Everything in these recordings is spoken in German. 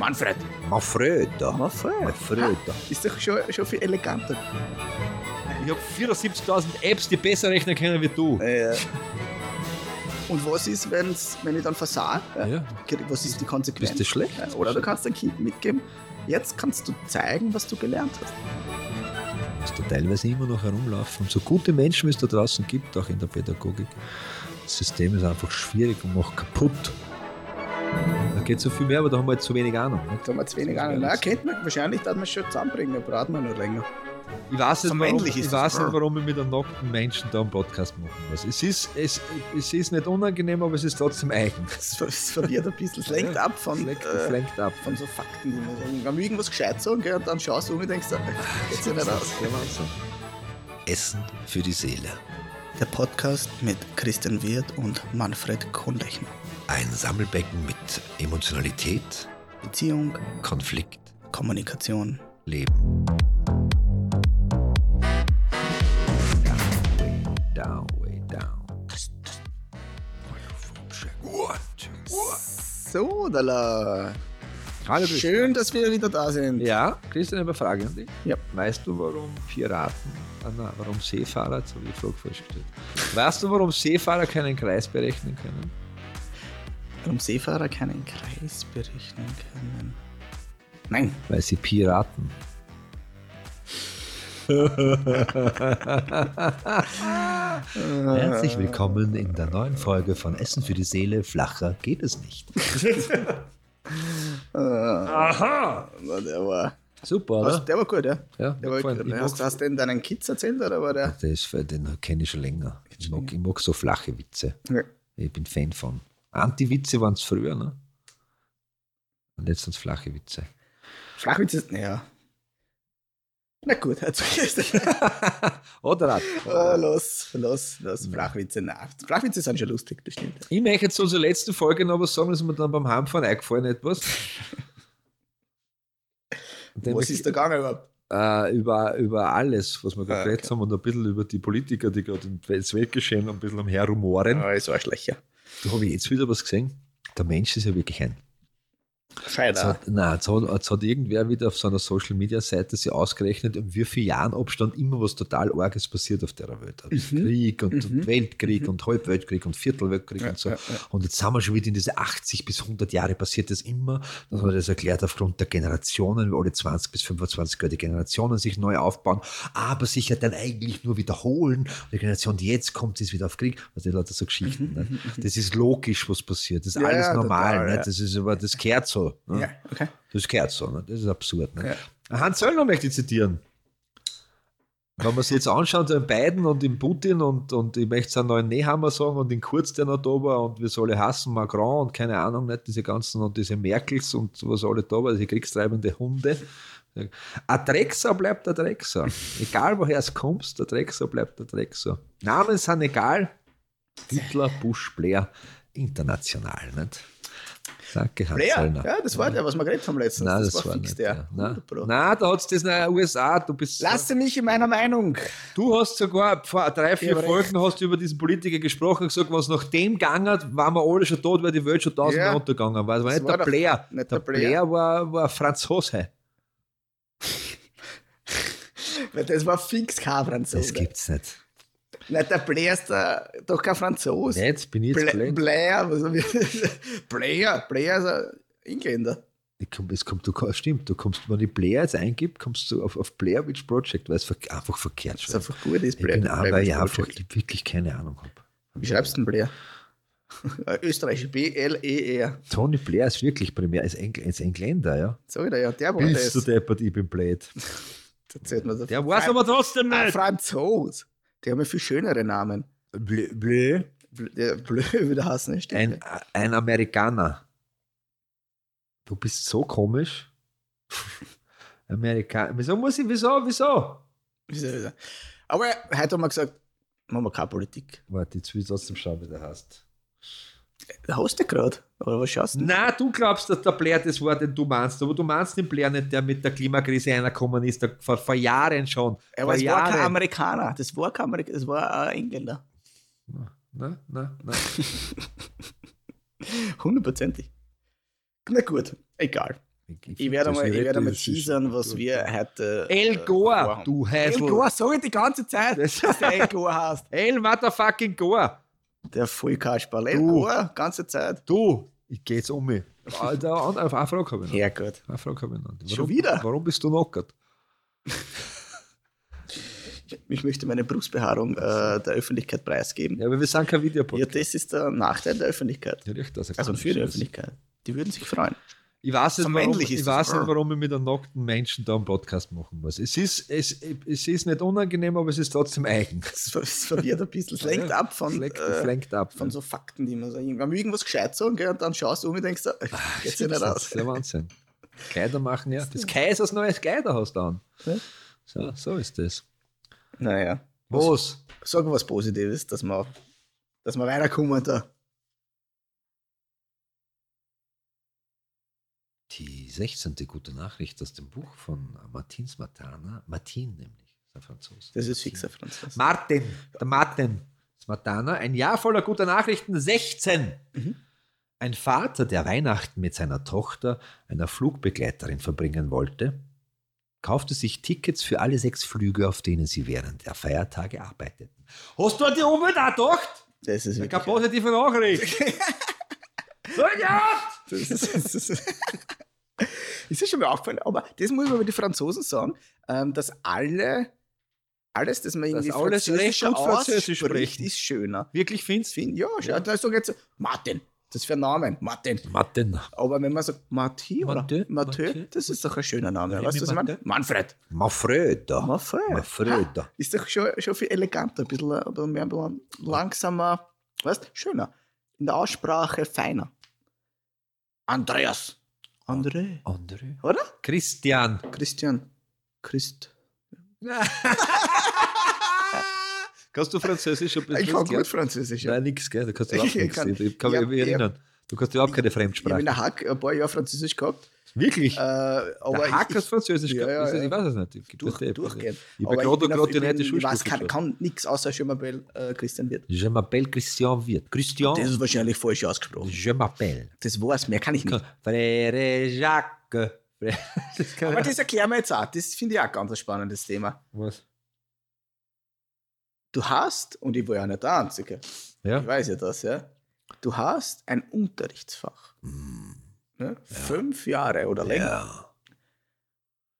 Manfred. Manfreda. Manfred. Manfreda. Ist doch schon, schon viel eleganter. Ich habe 74.000 Apps, die besser rechnen können wie du. Äh, und was ist, wenn's, wenn ich dann versage? Ja. Was ist die Konsequenz? Bist du schlecht? Oder du kannst dein Kind mitgeben. Jetzt kannst du zeigen, was du gelernt hast. Dass da teilweise immer noch herumlaufen. Und so gute Menschen, wie es da draußen gibt, auch in der Pädagogik. Das System ist einfach schwierig und macht kaputt. Geht so viel mehr, aber da haben wir jetzt zu wenig Ahnung. Nicht? Da haben wir zu wenig Ahnung. Nein, kennt man wahrscheinlich, dass man es schon zusammenbringen, da braucht man noch länger. Ich weiß, nicht, warum, ich weiß nicht, warum ich mit einem nackten Menschen da einen Podcast machen muss. Es ist, es, es ist nicht unangenehm, aber es ist trotzdem eigen. Das ver- das verwirrt ein bisschen. Es lenkt ab von, Flenkt, äh, flenkt ab. von so Fakten, die man sagen. Wenn wir irgendwas gescheit sagen, gell, und dann schaust du um und denkst, ah, geht's ja nicht aus. Essen für die Seele. Der Podcast mit Christian Wirth und Manfred Kohnlechner. Ein Sammelbecken mit Emotionalität, Beziehung, Konflikt, Kommunikation. Leben. Way down, way down. So, Dala. Hallo. Schön, dass wir wieder da sind. Ja, Christian, eine Frage an dich. Ja. Weißt du, warum Piraten, ah, nein, warum Seefahrer, jetzt habe ich die Frage falsch gestellt. Weißt du, warum Seefahrer keinen Kreis berechnen können? Warum Seefahrer keinen Kreis berechnen können? Nein. Weil sie Piraten. Herzlich willkommen in der neuen Folge von Essen für die Seele. Flacher geht es nicht. Aha! Na, Der war, Super, oder? der war gut, ja. Ja, Der war gut. Hast, hast du den deinen Kids erzählt oder war der? Das ist, den kenne ich schon länger. Ich mag, ich mag so flache Witze. Ja. Ich bin Fan von. Anti-Witze waren es früher, ne? Und jetzt sind es flache Witze. Flachwitz ist, ja. Na gut, also Oder? Oh, los, los, los, Flachwitze, nein. Flachwitze sind schon lustig, das stimmt. Ich möchte jetzt zu unserer letzten Folge noch was sagen, das ist mir dann beim Heimfahren eingefallen, etwas. Was ist da gegangen überhaupt? äh, über, über alles, was wir gerade Ah, geredet haben und ein bisschen über die Politiker, die gerade ins Weltgeschehen ein bisschen am Herrumoren. Oh, ist Arschlöcher. Da habe ich jetzt wieder was gesehen. Der Mensch ist ja wirklich ein Scheider. hat, nein, jetzt hat, jetzt hat irgendwer wieder auf seiner Social Media Seite sich ausgerechnet, um wie viel Jahren Abstand immer was total Arges passiert auf der Welt. Also Krieg und Weltkrieg und Halbweltkrieg und Viertelweltkrieg und so. Mhm. ja, ja. Und jetzt sind wir schon wieder in diese 80 bis 100 Jahre passiert das immer. Dann hat er das erklärt aufgrund der Generationen, wie alle 20 bis 25 Jahre die Generationen sich neu aufbauen, aber sich ja dann eigentlich nur wiederholen. Und die Generation, die jetzt kommt, ist wieder auf Krieg. Also die Leute so Geschichten. ne? Das ist logisch, was passiert. Das ist Mhm, Ja, alles ja, normal. ne? ja. Das ist aber, das kehrt so. Ne? Ja, okay. Das gehört so, ne? das ist absurd. Ne? Ja. Hans Söllner möchte ich zitieren. Wenn man sich jetzt anschaut, den Biden und den Putin und, und ich möchte seinen neuen Nehammer sagen und den Kurz, der noch da war und wir sollen hassen, Macron und keine Ahnung, nicht diese ganzen und diese Merkels und was alle da war, diese kriegstreibende Hunde. Ein Drecksau bleibt der Drecksau. Egal woher es kommst, der Drecksau bleibt der Drecksau. Namen sind egal. Hitler, Bush, Blair, international. Nicht? Danke, Hans Söllner. ja, das war der, was wir geredet haben letztens. Nein, das, war war fix nicht der. der. Nein, 100 Pro. Nein da hat es das in den USA. Du, bist, Lasse mich in meiner Meinung. du hast sogar vor drei, vier hab Folgen hast du über diesen Politiker gesprochen und gesagt, was nach dem gegangen hat, waren wir alle schon tot, weil die Welt schon tausendmal Ja. untergegangen war. Das war Das nicht war der Blair. nicht der der war, war Franzose. Das war fix kein Franzose. Das gibt's nicht. Nicht der Blair ist der, doch kein Franzose. Jetzt bin ich jetzt Bla-. Blair, was Blair, Blair ist ein Engländer. Ich komm, es kommt, du, stimmt, du kommst, wenn ich Blair jetzt eingib, kommst du auf, auf Blair Witch Project, weil es ver einfach verkehrt Das ist einfach gut, ist Ich Blair. bin auch, Blair weil ich ist einfach wirklich keine Ahnung habe. Wie schreibst du denn Blair? Österreich, B-L-E-R. Tony Blair ist wirklich primär, ist, Engl ist Engländer, ja. Sag ich dir, ja, der war Bist du das. deppert, ich bin blöd. Der weiß aber trotzdem Ein nicht. Franzos. Die haben ja viel schönere Namen. Blö, blö. Bl- Der Blö, wie der heißt, ne? Ein, ein Amerikaner. Du bist so komisch. Amerikaner. Wieso muss ich, wieso, wieso? Wieso, wieso? Aber heute haben wir gesagt, machen wir keine Politik. Warte, jetzt will ich trotzdem schauen, wie der heißt. Hast du gerade? Oder was schaust du? Na, du glaubst, dass der Blair das war, den du meinst, aber du meinst den Blair nicht, der mit der Klimakrise reingekommen ist, der, vor, vor Jahren schon. Aber es war kein Jahren. Amerikaner. Das war kein Amerikaner, das war ein Engländer. Na, na, na. Hundertprozentig. Na gut, egal. Ich werde mal, ich werde mal teasern, was wir heute. El äh, Gore, du El Heisel. Gore, sag ich die ganze Zeit, dass der El Gore heißt. El motherfucking Gore. Der Vollkasperl. Du. Gore, ganze Zeit. Du, ich geh jetzt um mich. Alter, eine eine Frage habe ich noch. Ja, gut. Eine Frage habe ich noch. Schon wieder? Warum bist du knockert? Ich möchte meine Brustbehaarung äh, der Öffentlichkeit preisgeben. Ja, aber wir sind kein Ja, Videopodcast. das ist der Nachteil der Öffentlichkeit. Ja, richtig, also für die. Öffentlichkeit. Die würden sich freuen. Ich weiß nicht, So warum, ist ich das. weiß nicht, warum ich mit einem nackten Menschen da einen Podcast machen muss. Es ist, es, es ist nicht unangenehm, aber es ist trotzdem eigen. Das, ver- das verwirrt ein bisschen. Es lenkt Ja, ab von, es lenkt, äh, es lenkt ab. von so Fakten, die man so irgendwann irgendwas gescheit sagen, gell, und dann schaust du um und denkst, äh, geht's ja nicht das aus. ist der Wahnsinn. Kleider machen ja. Das Kaisers neues Kleider hast du an. Ja. So, so ist das. Naja. Was? Sag was Positives, dass wir, dass wir weiterkommen da. Die 16. gute Nachricht aus dem Buch von Martin Smatana. Martin nämlich, ist der Franzose. Das ist fixer Franzose. Martin, der Martin Smatana, ein Jahr voller guter Nachrichten, 16. Mhm. Ein Vater, der Weihnachten mit seiner Tochter, einer Flugbegleiterin, verbringen wollte, kaufte sich Tickets für alle sechs Flüge, auf denen sie während der Feiertage arbeiteten. Hast du an die Umwelt gedacht? Das ist Keine positive Nachricht. so, ja! Das ist, das ist, ist ja schon mal aufgefallen, aber das muss man über die Franzosen sagen, ähm, dass alle, alles, das man irgendwie alles recht französischer gut Französisch sprechen. ist schöner. Wirklich findest Find, ja, schau, da sag ich jetzt Martin. Das ist für ein Namen, Martin. Martin. Aber wenn man sagt Mathieu oder Mathieu, das ist doch ein schöner Name. Ja, weißt du, was ich meine? Manfred. Manfreda. Manfred. Manfred. Ha, Ist doch schon, schon viel eleganter, ein bisschen, ein bisschen mehr ein bisschen langsamer, weißt schöner. In der Aussprache feiner. Andreas. André. André. Oder? Christian. Christian. Christ. Kannst du Französisch ein bisschen? Ich kann gut Französisch. Ja. Nein, nix, gell? Du kannst überhaupt Ich nichts. kann- Ich, ich kann mich ja. erinnern. Du kannst überhaupt keine Ich habe in Fremdsprache. der Hack ein paar Jahre Französisch gehabt. Wirklich? Äh, aber der Hack ich, hast Französisch Ja, gehabt? ja, ja. Ich weiß es nicht. Ich, durch, das- durchgehen. Ich Aber bin gerade gerade die ich nette bin- Ich weiß, kann, kann nichts außer Je m'appelle äh, Christian Wirt. Je m'appelle Christian Wirt. Christian. Das ist wahrscheinlich falsch ausgesprochen. Je m'appelle. Das war's, mehr kann ich nicht. Frère Jacques. Das Aber das erklären wir jetzt auch. Das finde ich auch ganz ein spannendes Thema. Was? Du hast, und ich war ja nicht der Einzige, Ja? ich weiß ja das, ja. Du hast ein Unterrichtsfach. Hm. Ne? Fünf Jahre oder länger. Ja.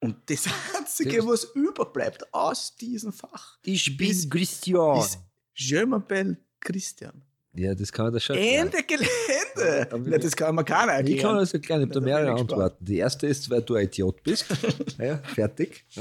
Und das Einzige, Das- was überbleibt aus diesem Fach, Ich bin Ist- Christian. ist Je m'appelle Christian. Ja, das kann das schon. erklären. Ende Gelände! aber Ja, das kann man keiner erklären. Ich kann das erklären, ich habe da Da mehrere. Antworten. Die erste ist, weil du ein Idiot bist. ja, fertig.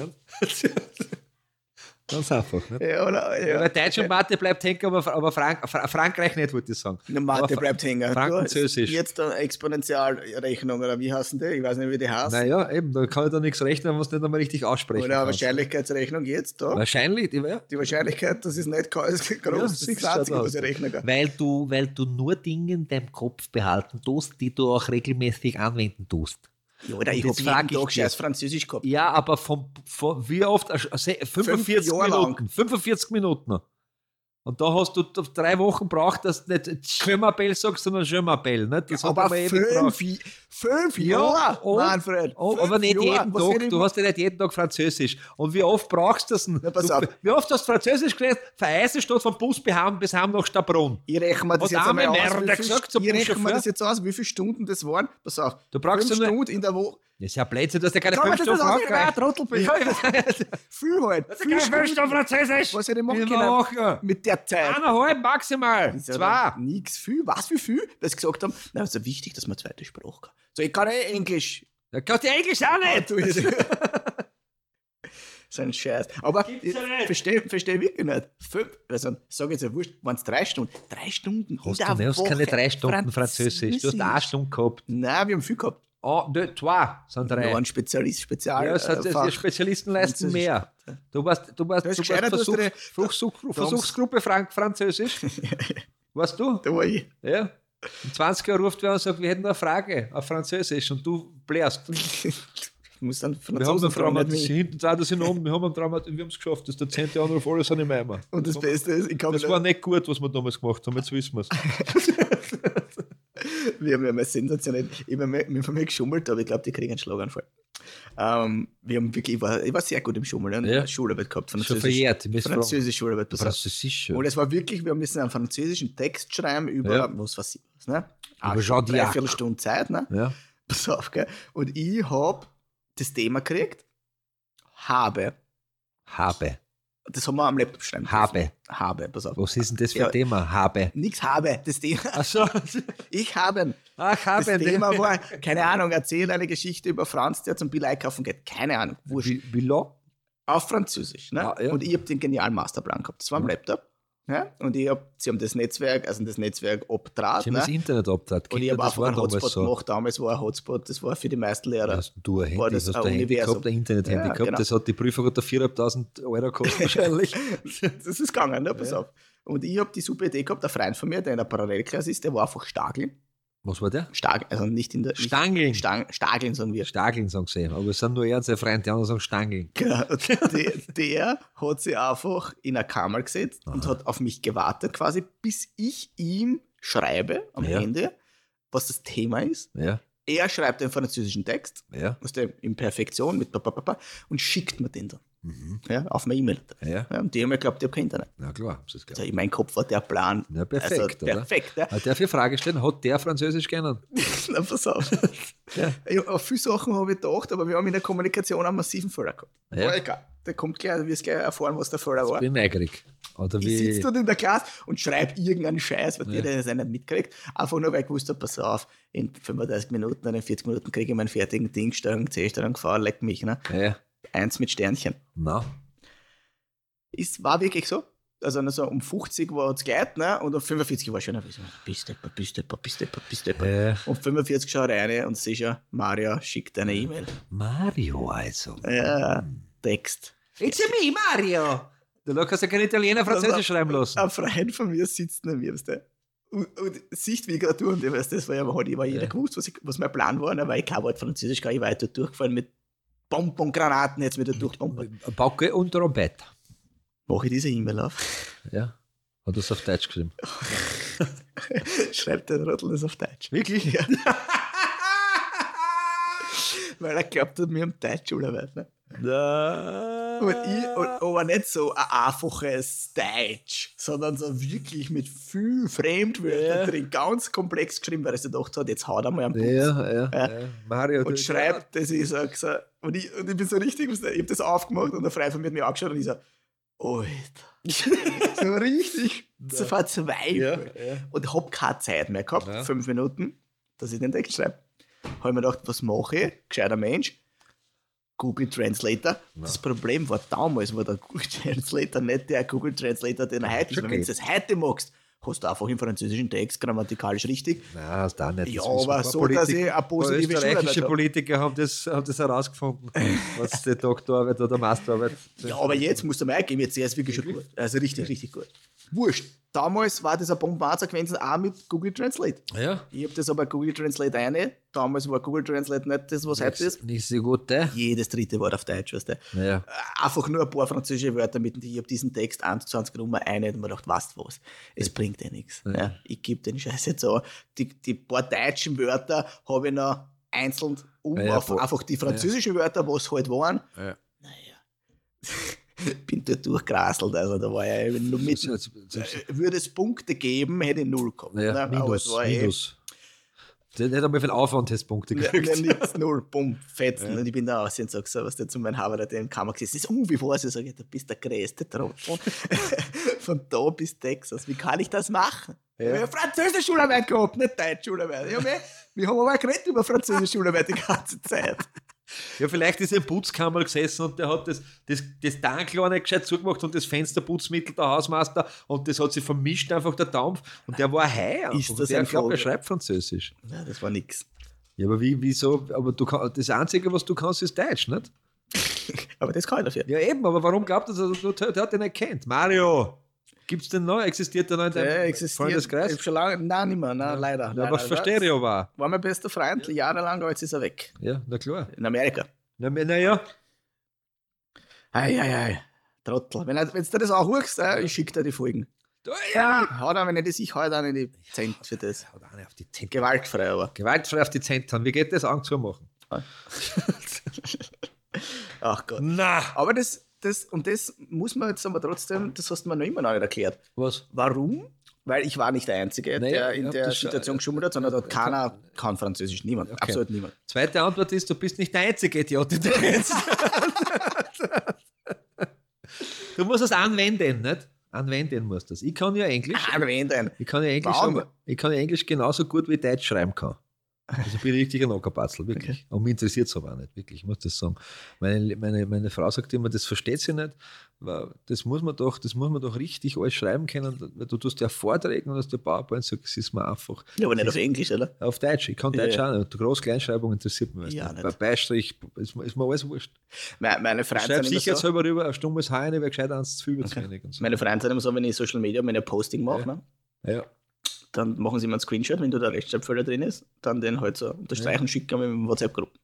Ganz einfach. Nicht? ja, oder? Ja. Weil Deutsch und Mathe bleibt hängen, aber, aber Frank, Fra- Frankreich nicht, wollte ich sagen. Eine Mathe bleibt hängen. Französisch. Jetzt eine Exponentialrechnung, oder wie heißen die? Ich weiß nicht, wie die heißt. Naja, eben, da kann ich da nichts rechnen, wenn man es nicht einmal richtig aussprechen Oder eine. Wahrscheinlichkeitsrechnung jetzt da. Wahrscheinlich, ja. Die Wahrscheinlichkeit, dass es nicht ist groß. Ja, das ist das du Einzige, was ich rechnen kann. Weil du, weil du nur Dinge in deinem Kopf behalten tust, die du auch regelmäßig anwenden tust. Ja, oder ich habe jeden Tag scheiß Französisch gehabt. Ja, aber von, von wie oft? Also, se- 45 Jahre lang. Minuten. 45 Minuten. Und da hast du drei Wochen braucht, dass du nicht m'appelle sagst, sondern m'appelle. Nicht? Das hat aber fünf, gebraucht. Fünf Ja, Jahre, oh, Manfred. Fünf aber nicht Jahre. jeden Was Tag. Du hast ja nicht jeden Tag Französisch. Und wie oft brauchst du das denn? Na, pass du, auf. Wie oft hast du Französisch gelernt? Von Eisenstadt vom Bus bis heim, bis heim nach Stabrunn. Ich rechne mir das jetzt einmal aus. Viel, gesagt ich rechne mir das jetzt aus, wie viele Stunden das waren. Pass auf. Du brauchst fünf ja Stunden in der Woche. Das ist ja Blödsinn, du hast ja keine Kann man fünf das Stunden nicht ausrechnen, weil ich ein Frankreich. Trottel bin? Ja. Viel halt. Das ist Viel keine fünf Stunden. Stunden Französisch. Was hätte ich machen können? Mit der Zeit. Eineinhalb maximal. Ja Zwei. Nix viel. Was wie viel? Weil sie gesagt haben, na, ist ja wichtig, dass man eine zweite Sprache kann. So, ich kann eh Englisch. Da kannst du Englisch auch nicht. Du ist- so ein Scheiß. Aber ich verstehe versteh wirklich nicht. Fünf, also, sag jetzt ja wurscht, waren es drei Stunden? Drei Stunden Hast du nicht, hast keine drei Stunden Französisch. Du hast eine Stunde gehabt. Nein, wir haben viel gehabt. Oh, deux, trois sind drei. waren Spezialist, Spezial. Ja, Fach. die Spezialisten leisten mehr. Du warst, du warst, Das du warst Versuch, Versuch, Versuchsgruppe Frank, Französisch. Warst du? Da war ich. Ja. In 20 Jahren ruft wer und sagt, wir hätten eine Frage auf Französisch und du blärst. Ich muss dann Wir haben Franzosen einen fragen, Trauma, nicht das mich. hinten zwei, das sind oben, wir haben einen Trauma, wir haben es geschafft. Das ist der zehnte Anruf, alles sind im Eimer. Und das Beste ist, ich kann Das war nicht gut, was wir damals gemacht haben, jetzt wissen wir es. wir haben ja mal sensationell, ich habe mir, wir haben mal geschummelt, aber ich glaube, die kriegen einen Schlaganfall. Ähm, wir haben wirklich, ich war, ich war sehr gut im Schummeln. Ja. Schularbeit gehabt. Schon Französisch, verjährt. Müsste fragen. Französisch Schularbeit. Französisch. Und es war wirklich, wir müssen einen französischen Text schreiben über, Ja. was weiß ich, was, ne? Über Jean Drei Diac. Viertelstunde Zeit, ne? Ja. Pass auf, gell? Und ich habe das Thema gekriegt, habe. Habe. Das haben wir am Laptop schreiben. Habe. Habe, pass auf. Was ist denn das für Ja. ein Thema? Habe. Nix habe, das Thema. Achso. Ich habe. Ach, Das habe. Thema war, keine Ahnung, erzähl eine Geschichte über Franz, der zum Bill einkaufen geht. Keine Ahnung, wurscht. Lang? Auf Französisch. Ne? Ah, ja. Und ich habe den genialen Masterplan gehabt. Das war am Mhm. Laptop. Ja? Und ich hab, sie haben das Netzwerk, also das Netzwerk obtrat. Sie haben Ne? das Internet abgetan. Und ich habe einfach einen Hotspot gemacht. Damals war ein Hotspot, das war für die meisten Lehrer. Hast du ein Handy, War das hast ein ein Handy gehabt, ein Internet-Handy Ja, gehabt, genau. das hat die Prüfung unter 4.500 Euro gekostet wahrscheinlich. das ist gegangen, ne? Pass Ja. auf. Und ich habe die super Idee gehabt, ein Freund von mir, der in der Parallelklasse ist, der war einfach Stageln. Was war der? Stark, also nicht in der. nicht- Stangeln. Stang, Stageln, sagen wir. Stageln sagen sie, aber es sind nur er und sein Freund, die anderen sagen Stangeln. Genau. Der, der hat sich einfach in eine Kammer gesetzt und hat auf mich gewartet, quasi, bis ich ihm schreibe am Ja. Ende, was das Thema ist. Ja, Er schreibt den französischen Text, ja. was der in Perfektion mit papapapa, und schickt mir den dann Mhm. ja, auf meine E-Mail. Ja, Ja, und die haben mir geglaubt, ich habe kein Internet. na klar. Das ist Also klar. in meinem Kopf war der Plan Ja, perfekt, also, oder? perfekt. Ja. Hat der für Frage stellen, hat der Französisch kennen? Na, pass auf. Ja. Auf viele Sachen habe ich gedacht, aber wir haben in der Kommunikation einen massiven Fehler gehabt. Ja. Aber egal, der kommt gleich, du wirst gleich erfahren, was der Fehler war. Bin neugierig. Oder Ich wie. sitze dort in der Klasse und schreibe irgendeinen Scheiß, was Ja. der, das nicht mitkriegt. Einfach nur, weil ich gewusst habe, pass auf, in 35 Minuten in 40 Minuten kriege ich meinen fertigen Ding, Steuerung C, Steuerung V, leck mich, ne? Ja, Eins mit Sternchen. na, Ist, war wirklich so. Also also um 50 war es gleich, ne? Und um 45 war schon ein bisschen, bist depper, bist depper, bist depper, bist äh, Um 45 schaue ich rein und sehe schon, Mario schickt eine E-Mail. Mario also. Ja, Text. It's me, Mario! Du kannst ja kein Italiener Französisch schreiben lassen. Ein Freund von mir sitzt neben mir, weißt du? Und, und sieht, wie ich gerade tue, und ich weiß, das war ja halt, ich war jeder Ja. gewusst, was, ich, was mein Plan war, ne? weil ich kein Wort Französisch kann, ich war halt dort durchgefallen mit Bonbon-Granaten, jetzt wieder durchbombert. Bauke und Trompete. Mache ich diese E-Mail auf, Ja. Hat es auf Deutsch geschrieben. schreibt der Rottel das auf Deutsch. Wirklich? Ja. weil er glaubt hat, wir haben Deutschschularbeit. Ne? Und ich, und, aber nicht so ein einfaches Deutsch, sondern so wirklich mit viel Fremdwörtern Ja. drin, ganz komplex geschrieben, weil er sich gedacht hat, jetzt haut er mal am Putz. Ja, ja, Ja. ja. Mario. und schreibt das, ich sag so, und ich, und ich bin so richtig, ich habe das aufgemacht und der Freund von mir hat mich angeschaut und ich so, Alter. so richtig so verzweifelt. Ja, ja. Und hab keine Zeit mehr gehabt, Ja. fünf Minuten, dass ich den Text schreibe. Habe mir gedacht, was mache ich? Gescheiter Mensch. Google Translator. Das Problem war damals, war der Google Translator nicht der Google Translator, den er heute ist. Weil Wenn du das heute magst, hast du einfach im französischen Text grammatikalisch richtig. Nein, ist da nicht. Ja, aber so, dass ich eine positive Österreichische. Politiker haben das, haben das herausgefunden, was die Doktorarbeit oder Masterarbeit. Ja, aber jetzt musst du mal eingeben, jetzt ist es wirklich schon gut. Also richtig, richtig gut. Wurscht. Damals war das eine Bombarder gewesen, auch mit Google Translate. Ja. Ich habe das aber Google Translate eine. Damals war Google Translate nicht das, was heute ist. Nicht so gut, äh? Jedes dritte Wort auf Deutsch, weißt du. Ja. Einfach nur ein paar französische Wörter mit, ich habe diesen Text 21 Nummer eine und mir gedacht, weißt du was, es bringt eh nichts. Ja. Ja. ich gebe den Scheiß jetzt an. Die, die paar deutschen Wörter habe ich noch einzeln um Ja, ja, auf einfach die französischen Wörter, was halt waren. Ja. Naja. Bin dort durchgerasselt, also da war ja eben nur mit. So, Würde es Punkte geben, hätte ich null gehabt. ja, ne? Aber es Minus. war eh- Minus. Der hat einmal für den Aufwand Testpunkte Ja, gekriegt. ja, nichts, null, bumm, fetzen. Ja. Und ich bin da aussehen und sag so, was der zu meinem Haber, der im Kammer gesessen ist, oh, wie war's? Ich sage, du bist der größte Trottel. Von da bis Texas. Wie kann ich das machen? Ja. Ich habe französische Schularbeit gehabt, nicht deutsche Schularbeit. Ja, wir, wir haben aber geredet über französische Schularbeit die ganze Zeit. Ja, vielleicht ist er im Putzkammer gesessen und der hat das, das, das Tanklohr nicht gescheit zugemacht und das Fensterputzmittel der Hausmeister und das hat sich vermischt, einfach der Dampf und der war hei. einfach. Ist das der ein glaubt, er schreibt Französisch. Ja, das war nix. Ja, aber wie, wieso? Aber du kann, das Einzige, was du kannst, ist Deutsch, nicht? Aber das kann ich dafür. Ja, eben, aber warum glaubt er, dass er, der, hat den nicht kennt? Mario! Gibt es den noch? Existiert der noch in Der deinem existiert. Freundeskreis? Ich schon lange, nein, nicht mehr, nein, leider. Ja, leider. aber verstehe ich aber. War mein bester Freund, jahrelang, aber jetzt ist er weg. Ja, na klar. In Amerika. Na, naja, Ei, ei, ei. Trottel. Wenn, wenn du das auch hörst, äh, ich schicke dir die Folgen. Ja, haut auch, wenn ich das ich hau dann in die Zent für das. Haut eine auf die Zent. Gewaltfrei aber. Gewaltfrei auf die haben. Wie geht das an zu machen? Ach Gott. Na. Aber das, das, und das muss man jetzt aber trotzdem, das hast du mir noch immer noch nicht erklärt. Was? Warum? Weil ich war nicht der Einzige, Naja, der in der das Situation geschummelt hat, sondern da hat keiner kann Französisch. Niemand. Okay. Absolut niemand. Zweite Antwort ist, du bist nicht der einzige Idiot, den du kennst. du musst es anwenden, nicht? Anwenden musst du das. Ich kann ja Englisch. Anwenden. Ich kann ja Englisch, ich kann ja Englisch genauso gut wie Deutsch schreiben kann. Also ich bin richtig ein Ockerpatzel, wirklich. Und mich interessiert es aber auch nicht, wirklich, ich muss das sagen. Meine, meine, meine Frau sagt immer, das versteht sie nicht, das muss man doch, das muss man doch richtig alles schreiben können, du tust ja Vorträge und hast der PowerPoint, so, es ist mir einfach. Ja, aber nicht auf Englisch, oder? Auf Deutsch, ich kann Ja, Deutsch ja. auch nicht. Groß-Kleinschreibung interessiert mich Ja, nicht. Bei Beistrich ist, mir- ist mir alles wurscht. Meine, meine Freunde Schreib immer sicher so, selber rüber, ein stummes Haar, wäre gescheit eins zu viel, zu wenig. So. meine Freunde sind immer so, wenn ich Social Media meine Posting mache, Ja. ne, Ja. Dann machen sie immer einen Screenshot, wenn da der Rechtschreibfehler drin ist, dann den halt so unterstreichen, schicken wir in WhatsApp-Gruppe.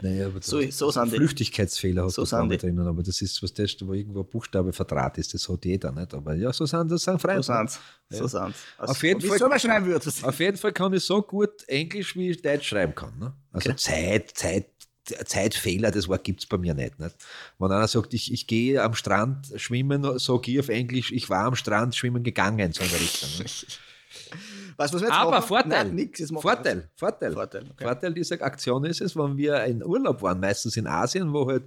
Naja, aber So- da- so sind die. Flüchtigkeitsfehler hast So du sind vorne die. drinnen, aber das ist was das, wo irgendwo ein Buchstabe verdraht ist, das hat jeder nicht. Aber ja, so sind das sind So Freunde. sind's. Ja. So sind's. Also, Auf jeden Fall-? Auf jeden Fall kann ich so gut Englisch wie ich Deutsch schreiben kann. Ne? Also Okay. Zeit, Zeit, Zeitfehler, das Wort gibt es bei mir nicht, nicht. Wenn einer sagt, ich, ich gehe am Strand schwimmen, sage ich auf Englisch, ich war am Strand schwimmen gegangen, so in der Richtung. Was, was wir jetzt Aber machen? Vorteil, Nein, nix, jetzt Vorteil, Vorteil. Vorteil, okay. Vorteil dieser Aktion ist es, wenn wir in Urlaub waren, meistens in Asien, wo halt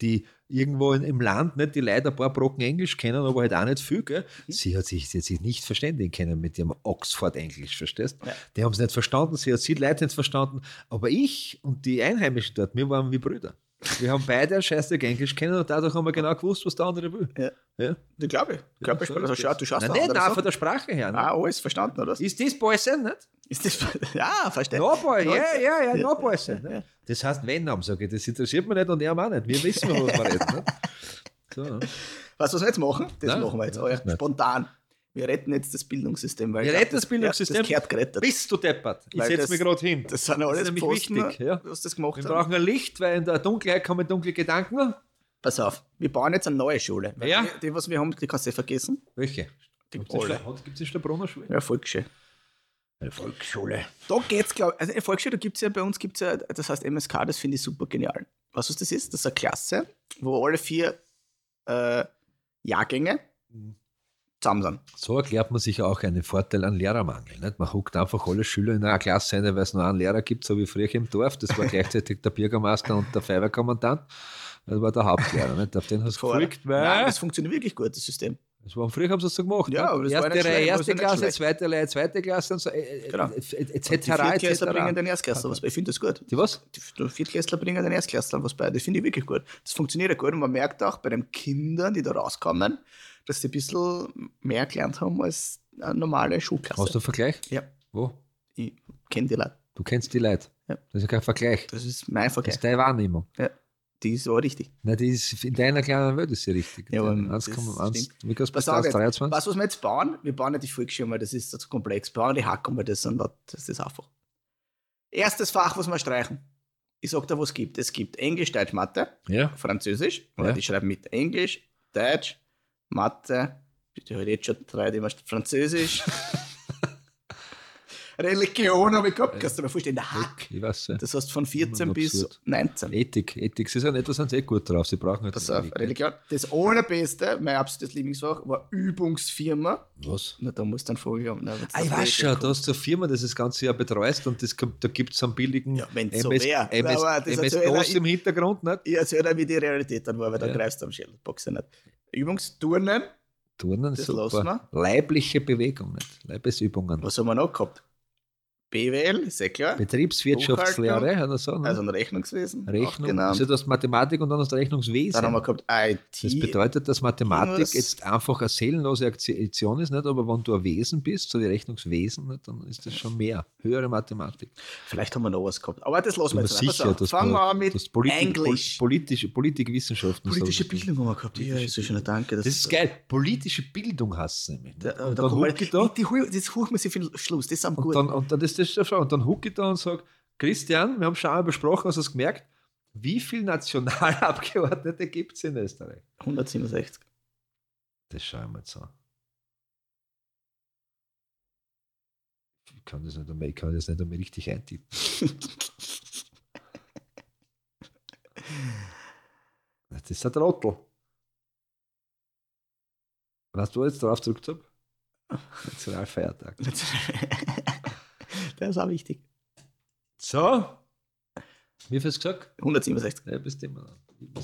die irgendwo in, im Land nicht die Leute ein paar Brocken Englisch kennen, aber halt auch nicht viel. Gell? Mhm. Sie hat sich, sie hat sich nicht verständigen können mit ihrem Oxford-Englisch, verstehst? Ja. Die haben es nicht verstanden, sie hat sie Leute nicht verstanden, aber ich und die Einheimischen dort, wir waren wie Brüder. Wir haben beide ein Scheißdreck Englisch kennen und dadurch haben wir genau gewusst, was der andere will. Ja. Ja. Ich glaube, ich. glaube, also, schau, das. du schaust Nein, nicht, nein, von der Sprache her. Ne? Ah, alles verstanden, oder? Ist das Bäusen, nicht? Ist das. Ja, verstehe. No boy, ja, ja, ja, Ja. no boy sein. Ja. Ne? Das heißt, wenn sage ich, das interessiert mich nicht und er auch nicht. Wir wissen, was wir reden. Ne? So? Was, was wir jetzt machen? Das Nein, machen wir jetzt. ja, spontan. Wir retten jetzt das Bildungssystem. Weil Wir retten das Bildungssystem? Ja, das gehört gerettet. Bist du deppert? Ich setze das- mich gerade hin. Das sind alles nämlich Posten, wichtig. Ja. du hast das gemacht. Wir haben. brauchen ein Licht, weil in der Dunkelheit kommen dunkle Gedanken. Pass auf, wir bauen jetzt eine neue Schule. Ja. Die, die, was wir haben, die kannst du vergessen. Welche? Die Gibt es in der Brunner Schule? Ja, Volksschule. Eine Volksschule. Da geht's, glaube ich. Also in Volksschule, da gibt's ja bei uns gibt's ja, das heißt MSK, das finde ich super genial. Weißt du, was das ist? Das ist eine Klasse, wo alle vier äh, Jahrgänge Mhm. Zusammen sind. So erklärt man sich auch einen Vorteil an Lehrermangel. Nicht? Man huckt einfach alle Schüler in einer Klasse rein, weil es nur einen Lehrer gibt, so wie früher im Dorf. Das war gleichzeitig der Bürgermeister und der Feuerwehrkommandant. Das war der Hauptlehrer. Nicht? Auf den hast du gefolgt, Nein, weil. das funktioniert wirklich gut, das System. Das war, früher haben sie es so gemacht. Ja, aber das war erste nicht Reihe, schlecht, erste das war nicht Klasse, schlecht. zweite Reihe, zweite Klasse und so. äh, äh, Genau. äh, Und die Etc. Viertklässler bringen etc. den Erstklässler was bei. Ich finde das gut. Die was? Die Viertklässler bringen den Erstklässler was bei. Das finde ich wirklich gut. Das funktioniert ja gut und man merkt auch bei den Kindern, die da rauskommen, dass die ein bisschen mehr gelernt haben als eine normale Schulklasse. Hast du einen Vergleich? Ja, Wo? ich kenne die Leute. Du kennst die Leute. Ja. Das ist ja kein Vergleich. Das ist mein Das Vergleich. ist deine Wahrnehmung. Ja, die ist aber richtig. Nein, die ist in deiner kleinen Welt ist sie richtig. Ja, aber Dein das 1,1 stimmt. wie kannst du Pass bis auf jetzt, 23? was, was wir jetzt bauen, wir bauen nicht die Volksschule, weil das ist zu komplex. Wir bauen die Hacken, weil das, sind, das ist einfach. Erstes Fach, was wir streichen. Ich sag dir, was es gibt. Es gibt Englisch, Deutsch, Mathe, Ja. Französisch. Ja. die schreiben mit Englisch, Deutsch, Mathe. Die hat jetzt schon drei, die Französisch. Religion habe ich gehabt, kannst du dir vorstellen. Der Hack. Ich weiß ja. Das heißt von 14 bis Absurd. 19. Ethik. Ethik, sie sind etwas sind eh gut drauf. Sie brauchen halt Pass auf, Religion. Das allerbeste, mein absolutes Lieblingsfach, war Übungsfirma. Was? Na, da musst du haben. Na, wenn's Ah, ich da weiß schon, da hast du eine Firma, das das ganze Jahr betreust und das da gibt es einen billigen Ja, wenn's so MS, wär. MS, Aber das MS DOS im Hintergrund, nicht? Ich erzähle dir, wie die Realität dann war, weil da Ja. greifst du am Schädelboxen nicht. Übungsturnen, Turnen, Das super. Leibliche Bewegung, nicht? Leibesübungen. was haben wir noch gehabt? BWL, ist eh klar. Betriebswirtschaftslehre oder so. Ne? Also ein Rechnungswesen. Rechnung. genannt. Also du hast Mathematik und dann hast du Rechnungswesen. Dann haben wir gehabt IT. Das bedeutet, dass Mathematik Irgendwas- jetzt einfach eine seelenlose Aktion ist, nicht? aber wenn du ein Wesen bist, so wie Rechnungswesen, nicht? dann ist das schon mehr, höhere Mathematik. Vielleicht haben wir noch was gehabt. Aber das lassen wir jetzt sicher, das Fangen wir an mit das Politik, Englisch. Pol- politische, Politikwissenschaften. Politische so. Bildung haben wir gehabt. Ja, ist so schön, danke. Das ist geil. Politische Bildung hast du nämlich. Da, nicht? da, da da, die, das huchen wir sich für den Schluss. Das sind und gut. und dann ist das schon, und dann huck ich da und sage, Christian, wir haben schon einmal besprochen, hast du es gemerkt, wie viele Nationalabgeordnete gibt es in Österreich? 167. Das schauen wir jetzt an. kann das nicht einmal, ich kann das nicht einmal richtig eintippen. das ist ein Trottel. Was du jetzt drauf gedrückt habe? Nationalfeiertag. Der ist auch wichtig. So. Wie viel hast du gesagt? 167. Ja, bist immer.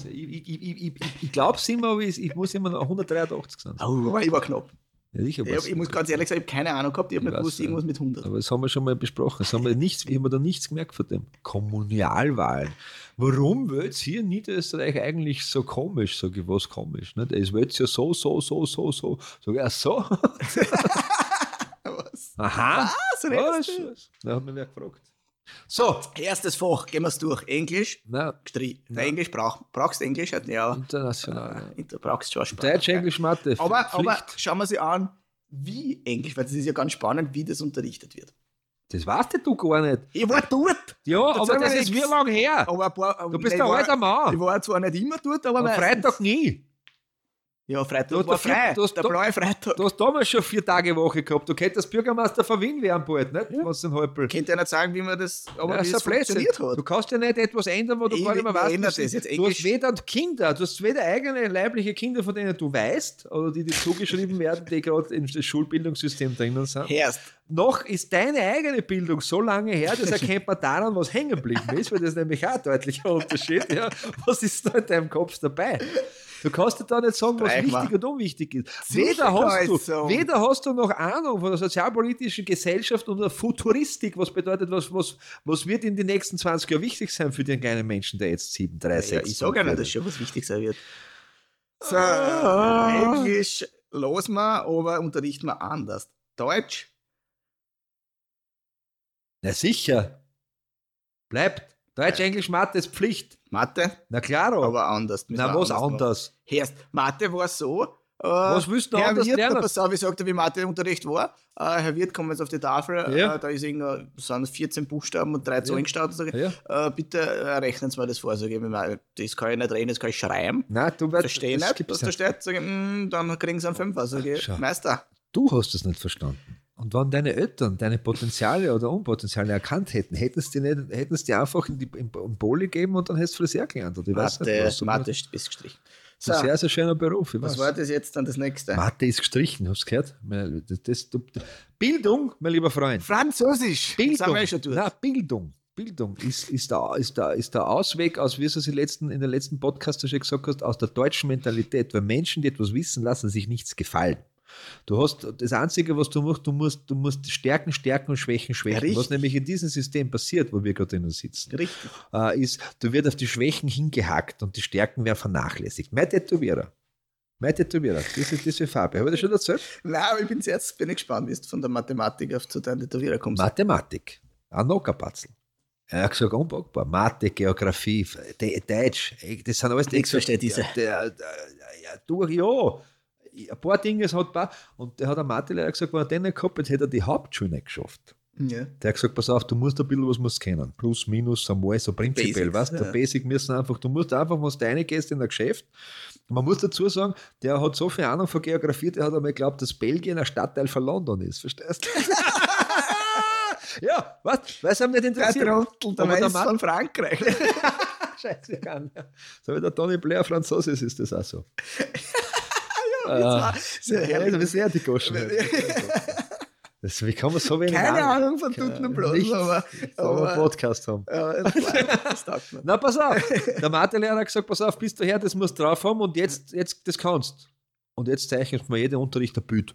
Ich, ich, ich, ich, ich, glaube es immer, aber ich, muss immer noch 183 sein. Oh, aber ich war knapp. Ja, ich, Ich, muss ganz ehrlich sagen, ich habe keine Ahnung gehabt. Ich habe Ich nicht gewusst, irgendwas mit 100. Aber das haben wir schon mal besprochen. Das haben wir nichts, ich habe mir da nichts gemerkt von dem. Kommunialwahlen. Warum wird hier in Niederösterreich eigentlich so komisch? Sag ich, was komisch? Es wird ja so, so, so, so, so. Sag ich, ach so? Aha. Was redest du? Da hat mich wer gefragt. So. Erstes Fach, gehen wir es durch. Englisch, gestrichen. Ja. Englisch, brauch, brauchst du Englisch? Ja, international. äh, du brauchst schon Sprache. Deutsch, Englisch, Mathe. Aber, Pflicht. aber schauen wir sie an, wie Englisch, weil das ist ja ganz spannend, wie das unterrichtet wird. Das weißt du gar nicht. Ich war dort, Ja, aber das ist wie lange her? aber ein paar, Du bist ein alter Mann. Ich war zwar nicht immer dort, aber Am. Freitag nie. Ja, Freitag Du hast war vier- frei. du hast der da- blaue Freitag. Du hast damals schon vier Tage Woche gehabt. Du könntest Bürgermeister von Wien werden bald, nicht? Was den Halbel. Könnt ihr nicht sagen, wie man das, aber Ja, wie Blödsinn. funktioniert hat? Du kannst ja nicht etwas ändern, wo du Ich- gar nicht mehr ich weißt. das ist. jetzt. Du hast weder Kinder, du hast weder eigene leibliche Kinder, von denen du weißt, oder die dir zugeschrieben werden, die gerade im Schulbildungssystem drinnen sind. Herst. Noch ist deine eigene Bildung so lange her, das erkennt man daran, was hängen geblieben ist, weil das ist nämlich auch ein deutlicher Unterschied. Ja. Was ist da in deinem Kopf dabei? Du kannst dir da nicht sagen, was Streich mal. wichtig und unwichtig ist. Weder hast, du, weder hast du noch Ahnung von der sozialpolitischen Gesellschaft und der Futuristik, was bedeutet, was, was, was wird in den nächsten 20 Jahren wichtig sein für den kleinen Menschen, der jetzt 7, 3, 6 Ja, ich sage ja nicht, dass schon was wichtig sein wird. So, Ah. Englisch los wir, aber unterrichten wir anders. Deutsch, Na sicher. Bleibt. Deutsch, Englisch, Mathe ist Pflicht. Mathe, Na klar. aber anders. Na, was anders? Herst, Mathe war so. Äh, Was willst du Herr anders Wirt, lernen? pass auf, ich sagte, wie Matheunterricht war. Äh, Herr Wirt, kommen jetzt auf die Tafel. Ja. Äh, da ist irgendein, sind 14 Buchstaben und drei Zahlen gestanden. Sag ich, Ja. äh, bitte äh, rechnen Sie mir das vor. Sag ich, das kann ich nicht reden, das kann ich schreiben. Nein, du weißt, Verstehe nicht, was da steht. Sag ich, mm, dann kriegen Sie einen Fünfer. Sag ich. Meister. Du hast es nicht verstanden. Und wenn deine Eltern deine Potenziale oder Unpotenziale erkannt hätten, hätten sie dir, nicht, hätten sie dir einfach in die in, in Poli gegeben und dann hättest du Friseur gelernt. Oder ich weiß Mathe, nicht was. Mathe ist gestrichen. So, Das ist ein sehr, sehr schöner Beruf. Was weiß. war das jetzt dann das nächste? Mathe ist gestrichen, hast du gehört? Das, das, du, Bildung, mein lieber Freund. Französisch. Bildung. Eh schon durch. Nein, Bildung. Bildung ist, ist, der, ist, der, ist der Ausweg aus, wie du es in, letzten, in den letzten Podcast schon gesagt hast, aus der deutschen Mentalität. Weil Menschen, die etwas wissen, lassen sich nichts gefallen. Du hast das Einzige, was du machst, du musst, du musst Stärken stärken und Schwächen schwächen. richtig. was nämlich in diesem System passiert, wo wir gerade drinnen sitzen, Richtig. äh, ist, du wirst auf die Schwächen hingehackt und die Stärken werden vernachlässigt. Mein Tätowierer. Mein Tätowierer. Diese, diese Farbe. Habe ich das schon erzählt? Nein, aber ich bin jetzt bin ich gespannt, wie du von der Mathematik auf zu deinem Tätowierer kommst. Mathematik. Ein Nockerpatzel. Er hat gesagt, unpackbar. Mathe, Geografie, De Deutsch, das sind alles Nichts versteht dieser. Der, der, ja, du, ja, ein paar Dinge hat paar. Und der hat ein Mathelehrer gesagt, wenn er den nicht gehabt hätte, hätte er die Hauptschule nicht geschafft. Ja. Der hat gesagt, pass auf, du musst ein bisschen was musst kennen. Plus, minus, einmal, so prinzipiell. Basics, weißt du, ja. der Basic müssen einfach, du musst einfach, wenn du reingehst in ein Geschäft, man muss dazu sagen, der hat so viel Ahnung von Geografie, der hat einmal geglaubt, dass Belgien ein Stadtteil von London ist. Verstehst du? ja, was? Weil es ihm nicht Der interessiert. Trottel, der der Mat- von Frankreich. Scheiße, kann. So wie der Tony Blair Franzose ist, ist das auch so. ja, sehr Ja, du bist die Goschen. Das, wie kann man so wenig Keine Ahnung von Tuten und Bloß, aber, So einen aber Podcast haben. ja, das taugt mir. Na, pass auf. Der Mathelehrer hat gesagt, pass auf, bist du her, das musst du drauf haben und jetzt, jetzt das kannst. Und jetzt zeichnest du mir jeder Unterricht ein Bild.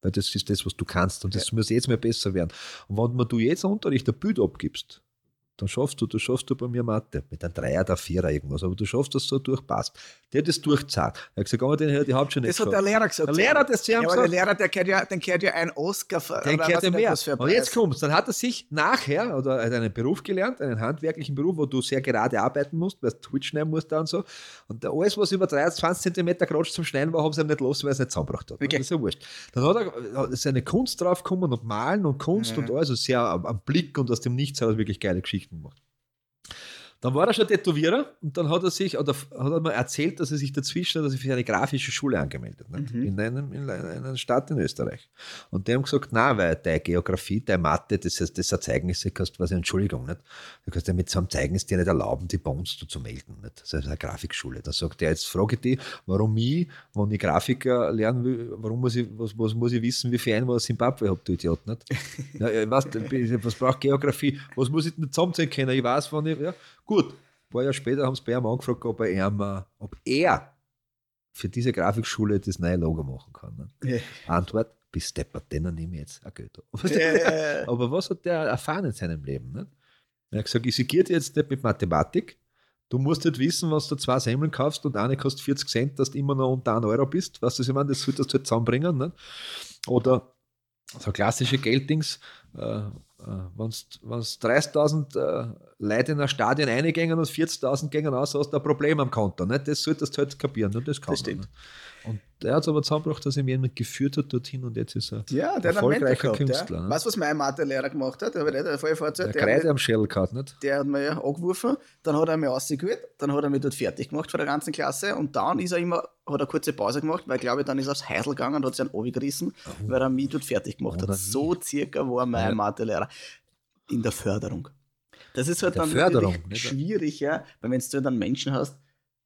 Weil das ist das, was du kannst und das muss jetzt mal besser werden. Und wenn du jetzt einen Unterricht ein Bild abgibst, dann schaffst du, du schaffst du bei mir Mathe mit einem Dreier oder Vierer irgendwas, aber du schaffst das so durchpasst. Der hat das durchzahlt. Er hat gesagt, aber den hätte die Hauptschule nicht Das hat der. Lehrer gesagt. Der Lehrer hat das zu ihm ja, aber der. Lehrer, der gehört ja, den gehört ja ein Oscar für Den was ja mehr. für Und jetzt kommt's. Dann hat er sich nachher, oder er hat einen Beruf gelernt, einen handwerklichen Beruf, wo du sehr gerade arbeiten musst, weil du Twitch schneiden musst da und so. Und der, alles, was über 23 cm Grotsch zum Schneiden war, haben sie ihm nicht los, weil er es nicht zusammengebracht hat. Okay. Das ist ja wurscht. Dann hat er seine Kunst drauf gekommen und Malen und Kunst Mhm. und alles, also sehr am, am Blick und aus dem Nichts hat er wirklich geile Geschichten gemacht. Dann war er schon Tätowierer und dann hat er sich, oder hat er mir erzählt, dass er sich dazwischen, dass er für eine grafische Schule angemeldet hat. Mhm. In, einem, in einer Stadt in Österreich. Und die haben gesagt, na, weil deine Geografie, deine Mathe, das ist das Erzeugnisse, kannst was Entschuldigung, nicht? Du kannst ja mit so einem Zeugnis dir nicht erlauben, die bei uns zu melden. Nicht? Das ist eine Grafikschule. Da sagt er, jetzt frage ich dich, warum ich, wenn ich Grafiker lernen will, warum muss ich, was, was muss ich wissen, wie viel Einwohner Zimbabwe habt, du Idiot, nicht? ja, weiß, was braucht Geografie? Was muss ich denn zusammenzählen können? Ich weiß, wann ich, ja, gut. Ein paar Jahre später haben sie bei ihm angefragt, ob er, ihm, äh, ob er für diese Grafikschule das neue Logo machen kann. Ne? Ja. Antwort, bis deppert, den nehme ich jetzt ein Geld. Äh, Aber was hat der erfahren in seinem Leben? Nicht? Er hat gesagt, ich segiere jetzt nicht mit Mathematik. Du musst nicht wissen, was du zwei Semmeln kaufst und eine kostet 40 Cent, dass du immer noch unter 1 Euro bist. Weißt du, was ich meine? Das solltest du halt zusammenbringen. Nicht? Oder so klassische Gelddings, äh, wenn du 30.000 äh, Leute in ein Stadion reingängen und 40.000 gängen aus, hast du ein Problem am Konto. Nicht? Das solltest du halt kapieren. Und das kann Das man, stimmt. nicht? Und der hat es aber zusammengebracht, dass er mir jemand geführt hat dorthin und jetzt ist er ja, der erfolgreicher gehabt, Künstler. Ja. Ne? Weißt du, was mein Mathelehrer gemacht hat? Der, der, Der der, am Schädel gehabt, nicht? der hat mir angeworfen, dann hat er mich rausgeholt, dann hat er mich dort fertig gemacht vor der ganzen Klasse und dann ist er immer, hat er eine kurze Pause gemacht, weil glaube ich, dann ist er aufs Heisel gegangen und hat sich einen Obi gerissen, weil er mich dort fertig gemacht Oder hat. So circa war mein Ja. Mathelehrer in der Förderung. Das ist halt Der dann Förderung, schwierig, ja, weil wenn du dann Menschen hast,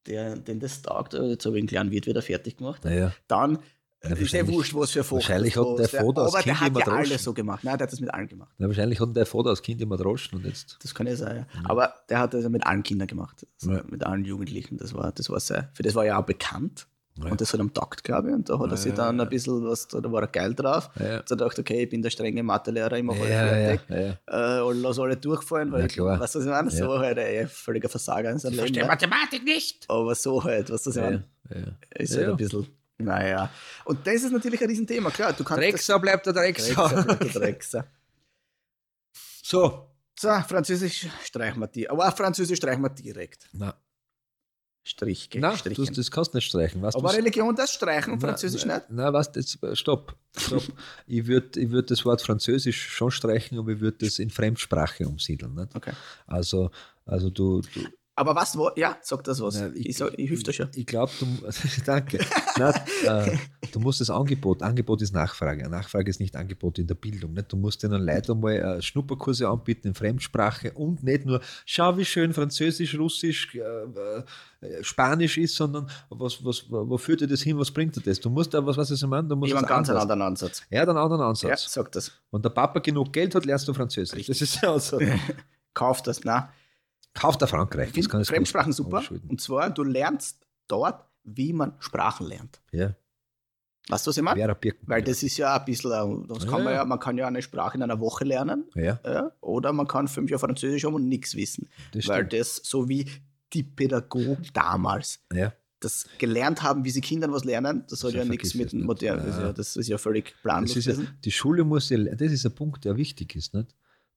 der, den das taugt, äh, jetzt habe ich einen kleinen Wirt wieder fertig gemacht, Naja, dann Ja, äh, ist ja wurscht, was für Fach wahrscheinlich hat der Vater als Kind hat immer ja droschen. alles so gemacht. Nein, der hat das mit allen gemacht. na, wahrscheinlich hat der Vater als Kind immer droschen und jetzt. Das kann ja sein. Ja. Aber der hat das ja mit allen Kindern gemacht. Also Ja. Mit allen Jugendlichen. Das war, das war sehr, für das war er auch bekannt. Ja. Und das hat am Takt, glaube ich. Und da hat er sich dann ja. ein bisschen was, da war er geil drauf. Ja. Hat er gedacht, okay, ich bin der strenge Mathelehrer, ich mache alle Ja, ja, fertig. ja. Äh, und lass alle durchfallen, weil Ja, ich, klar. weißt du, was ich meine? So halt ein völliger Versager in seinem Leben. Ja. Mathematik nicht. Aber so halt, was du, was ich Ja, meine? ja. Ist Ja, halt ja. ein bisschen, naja. Und das ist natürlich ein Riesenthema, klar. Du kannst Drecksau bleibt der das Drecksau. Drecksau, der Drecksau. So. So, Französisch streichen wir die. Aber auch Französisch streichen wir direkt. Na, Strich, na du, Strichen. das kannst du nicht streichen. Weißt Aber? Religion das streichen und Französisch na, nicht? Na, was jetzt, stopp, stopp. ich würde ich würd das Wort Französisch schon streichen, aber ich würde das in Fremdsprache umsiedeln. Nicht? Okay. Also, also du, du Aber was, wo, ja, sag das was. Na, ich, sag, ich hilf dir schon. Ich glaube, du, danke. Nein, äh, du musst das Angebot, Angebot ist Nachfrage. Nachfrage ist nicht Angebot in der Bildung. Nicht? Du musst den Leuten einmal äh, Schnupperkurse anbieten in Fremdsprache und nicht nur, schau, wie schön Französisch, Russisch, äh, äh, Spanisch ist, sondern was, was, wo führt dir das hin, was bringt dir das? Du musst da, was, was ich meine? Du musst Ich einen ganz anderen Ansatz. Hat einen anderen Ja, Ansatz. sag das. Wenn der Papa genug Geld hat, lernst du Französisch. Das ist ja also. Kauf das. Nein. Kauft er Frankreich. Ich kann finde Fremdsprachen super. Und zwar, du lernst dort, wie man Sprachen lernt. Ja, Weißt du, was ich meine? Weil das ist ja ein bisschen, äh, das kann Ja, man ja. man kann ja eine Sprache in einer Woche lernen. ja, Ja, oder man kann fünf Jahre Französisch haben und nichts wissen. das weil das so wie die Pädagogen damals Ja. das gelernt haben, wie sie Kindern was lernen, das hat Ja, nichts mit es nicht. modern, das, ist Ja. das ist ja völlig planlos die Schule muss ja, das ist ein Punkt, der wichtig ist. Nicht?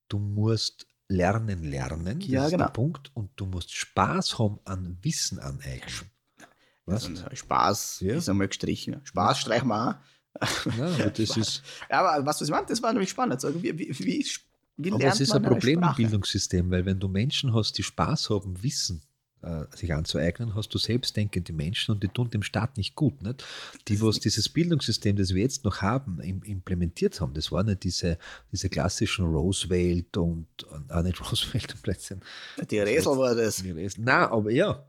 Du musst lernen, lernen. Das Ja, ist genau. der Punkt. Und du musst Spaß haben an Wissen aneignen. Was? Also Spaß Ja. ist einmal gestrichen. Spaß streichen wir auch. Ja, aber das ist, Ja, aber was, was ich meine, das war nämlich spannend. Also, wie, wie, wie, wie aber es ist man ein Problem im? Bildungssystem, weil wenn du Menschen hast, die Spaß haben, Wissen äh, sich anzueignen, hast du selbstdenkende Menschen und die tun dem Staat nicht gut. Nicht? Die, was dieses Bildungssystem, das wir jetzt noch haben, im, implementiert haben, das waren nicht diese, diese klassischen Roosevelt und, und auch nicht Roosevelt und Plätzchen. Die Resel war das. Nein, aber ja.